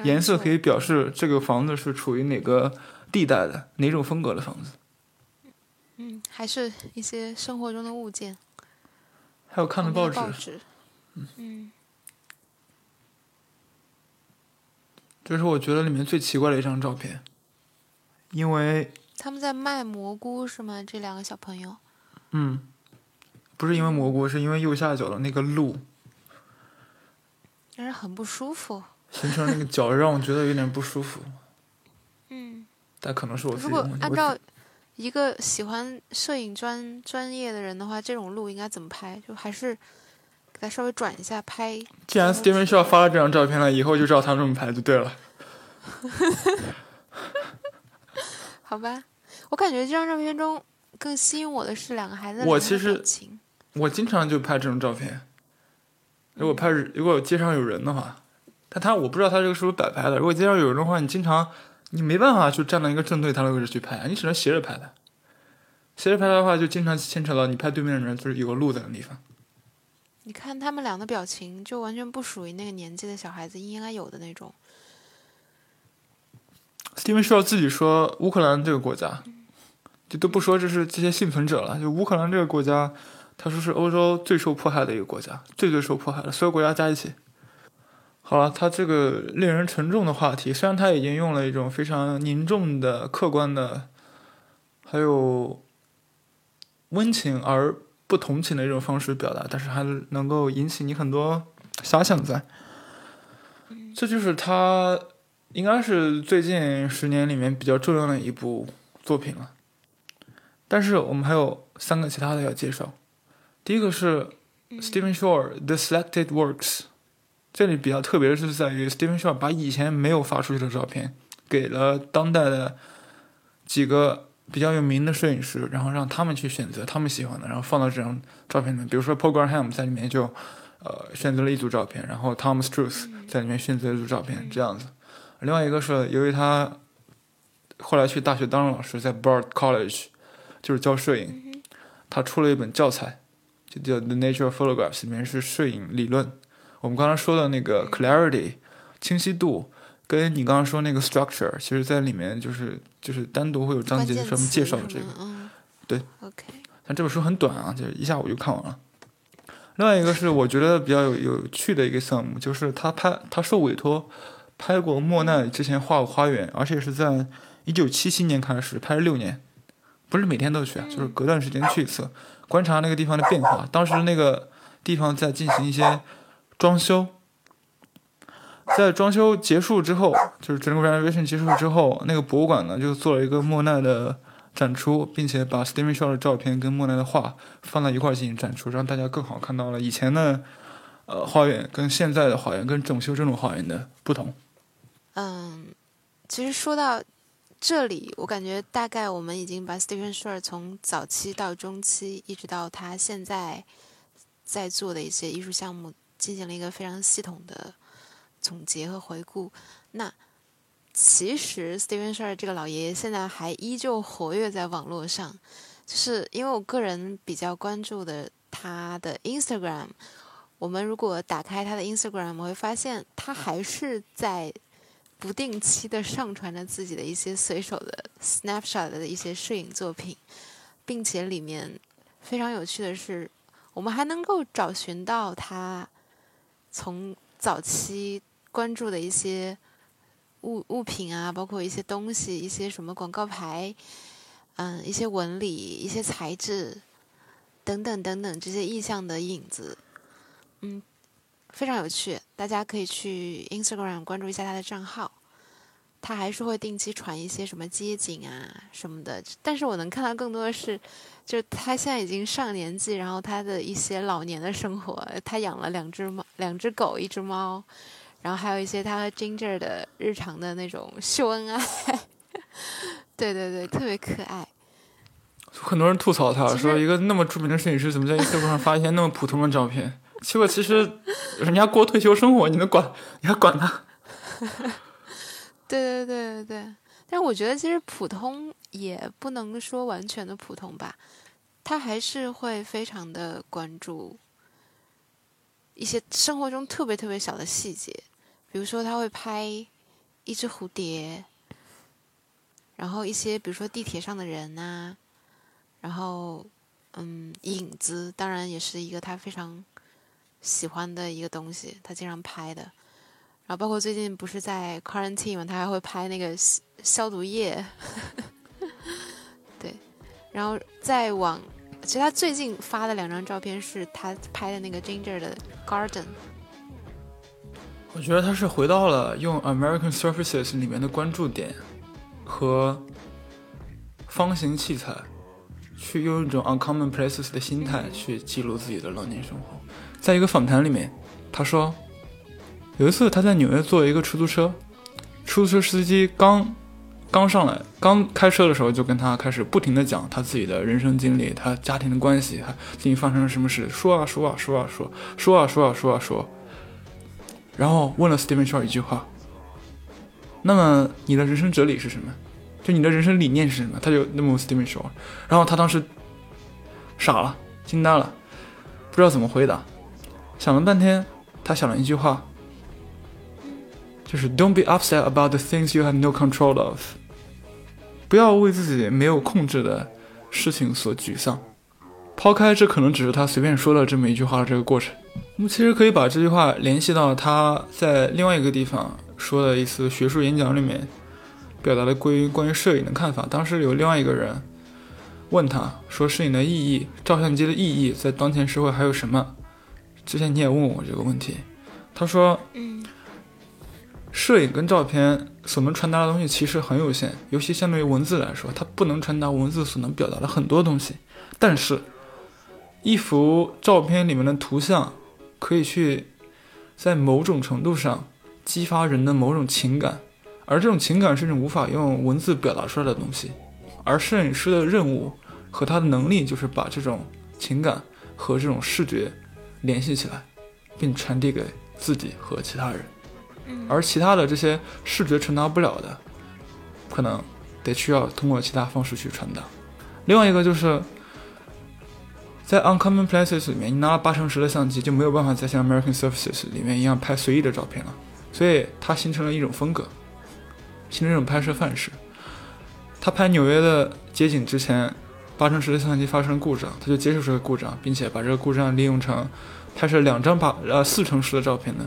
颜色可以表示这个房子是处于哪个地带的哪种风格的房子。嗯，还是一些生活中的物件，还有看的报纸，嗯。这是我觉得里面最奇怪的一张照片，因为他们在卖蘑菇是吗？这两个小朋友，嗯，不是因为蘑菇，是因为右下角的那个路，让人很不舒服，形成那个角让我觉得有点不舒服。嗯，但可能是我自己。如果按照一个喜欢摄影专专业的人的话，这种路应该怎么拍？就还是。再稍微转一下拍。既然 Steven Shaw 发了这张照片了，以后就照他这么拍就对了。(laughs) 好吧，我感觉这张照片中更吸引我的是两个孩子我其实我经常就拍这种照片。如果拍如果街上有人的话，但他我不知道他这个是不是摆拍的。如果街上有人的话，你经常你没办法去站到一个正对他的位置去拍，你只能斜着拍的。斜着拍的话，就经常牵扯到你拍对面的人就是有个路在那地方。你看他们俩的表情，就完全不属于那个年纪的小孩子应该有的那种。Steven Shaw 自己说，乌克兰这个国家，就都不说这是这些幸存者了，就乌克兰这个国家，他说是欧洲最受迫害的一个国家，最最受迫害的，所有国家加一起。好了，他这个令人沉重的话题，虽然他已经用了一种非常凝重的、客观的，还有温情而。不同情的一种方式表达，但是还能够引起你很多遐想在。这就是他应该是最近十年里面比较重要的一部作品了。但是我们还有三个其他的要介绍。第一个是 Stephen Shore The Selected Works，这里比较特别的是在于 Stephen Shore 把以前没有发出去的照片给了当代的几个。比较有名的摄影师，然后让他们去选择他们喜欢的，然后放到这张照片里面。比如说 Paul Graham 在里面就，呃，选择了一组照片，然后 Thomas Truth 在里面选择一组照片，这样子。另外一个是由于他后来去大学当了老师，在 Bard College 就是教摄影，他出了一本教材，就叫 The Nature of Photographs，里面是摄影理论。我们刚才说的那个 clarity 清晰度。跟你刚刚说那个 structure，其实在里面就是就是单独会有章节专门介绍这个，对。OK。但这本书很短啊，就是一下午就看完了。另外一个是我觉得比较有有趣的一个项目，就是他拍他受委托拍过莫奈之前画过花园，而且是在一九七七年开始拍了六年，不是每天都去啊，就是隔段时间去一次，观察那个地方的变化。当时那个地方在进行一些装修。在装修结束之后，就是整个 renovation 结束之后，那个博物馆呢就做了一个莫奈的展出，并且把 Steven Shaw 的照片跟莫奈的画放在一块进行展出，让大家更好看到了以前的呃花园跟现在的花园跟整修这种花园的不同。嗯，其实说到这里，我感觉大概我们已经把 Steven Shaw 从早期到中期，一直到他现在在做的一些艺术项目，进行了一个非常系统的。总结和回顾，那其实 Steven Shar 这个老爷爷现在还依旧活跃在网络上，就是因为我个人比较关注的他的 Instagram，我们如果打开他的 Instagram，我会发现他还是在不定期的上传着自己的一些随手的 snapshot 的一些摄影作品，并且里面非常有趣的是，我们还能够找寻到他从早期。关注的一些物物品啊，包括一些东西，一些什么广告牌，嗯，一些纹理，一些材质，等等等等这些意象的影子，嗯，非常有趣，大家可以去 Instagram 关注一下他的账号。他还是会定期传一些什么街景啊什么的。但是我能看到更多的是，就是他现在已经上年纪，然后他的一些老年的生活。他养了两只猫，两只狗，一只猫，然后还有一些他和 Ginger 的日常的那种秀恩爱。(laughs) 对对对，特别可爱。很多人吐槽他说，一个那么著名的摄影师，怎么在 ins 上发一些那么普通的照片？结果其实人家过退休生活，你能管？(laughs) 你还管他？(laughs) 对对对对对。但是我觉得，其实普通也不能说完全的普通吧。他还是会非常的关注一些生活中特别特别小的细节，比如说他会拍一只蝴蝶，然后一些比如说地铁上的人呐。然后，嗯，影子当然也是一个他非常喜欢的一个东西，他经常拍的。然后包括最近不是在 quarantine 嘛，他还会拍那个消毒液。(laughs) 对，然后再往，其实他最近发的两张照片是他拍的那个 Ginger 的 garden。我觉得他是回到了用 American Surfaces 里面的关注点和方形器材。去用一种 uncommon places 的心态去记录自己的老年生活。在一个访谈里面，他说，有一次他在纽约坐一个出租车，出租车司机刚刚上来，刚开车的时候就跟他开始不停的讲他自己的人生经历，他家庭的关系，他最近发生了什么事，说啊说啊说啊说，说啊说啊说啊说，然后问了 Steven Shaw 一句话，那么你的人生哲理是什么？就你的人生理念是什么？他就那么 Steven Shaw，，然后他当时傻了，惊呆了，不知道怎么回答，想了半天，他想了一句话，就是 Don't be upset about the things you have no control of，不要为自己没有控制的事情所沮丧。抛开这可能只是他随便说了这么一句话的这个过程，我们其实可以把这句话联系到他在另外一个地方说的一次学术演讲里面。表达的关于关于摄影的看法。当时有另外一个人问他说：“摄影的意义，照相机的意义，在当前社会还有什么？”之前你也问我这个问题。他说：“嗯，摄影跟照片所能传达的东西其实很有限，尤其相对于文字来说，它不能传达文字所能表达的很多东西。但是，一幅照片里面的图像可以去在某种程度上激发人的某种情感。”而这种情感是一种无法用文字表达出来的东西，而摄影师的任务和他的能力就是把这种情感和这种视觉联系起来，并传递给自己和其他人。而其他的这些视觉传达不了的，可能得需要通过其他方式去传达。另外一个就是在 Uncommon Places 里面，你拿了八乘十的相机就没有办法再像 American Surfaces 里面一样拍随意的照片了，所以它形成了一种风格。形成一种拍摄范式。他拍纽约的街景之前，八乘十的相机发生故障，他就接受这个故障，并且把这个故障利用成拍摄两张八呃四乘十的照片的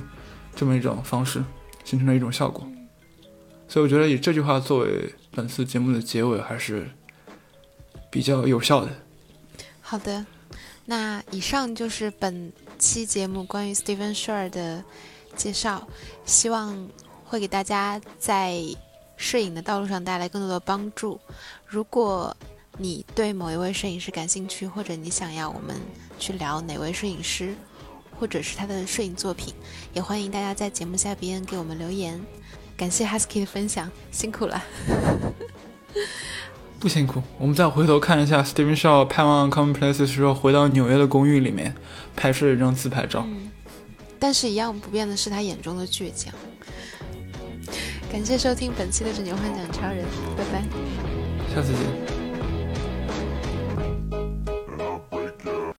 这么一种方式，形成了一种效果。所以我觉得以这句话作为本次节目的结尾还是比较有效的。好的，那以上就是本期节目关于 Steven Shore 的介绍，希望会给大家在。摄影的道路上带来更多的帮助。如果你对某一位摄影师感兴趣，或者你想要我们去聊哪位摄影师，或者是他的摄影作品，也欢迎大家在节目下边给我们留言。感谢 Husky 的分享，辛苦了。不辛苦，我们再回头看一下 Steven Shaw 拍完 Common Places 之后回到纽约的公寓里面拍摄一张自拍照。但是，一样不变的是他眼中的倔强。感谢收听本期的《拯救幻想超人》，拜拜，下次见。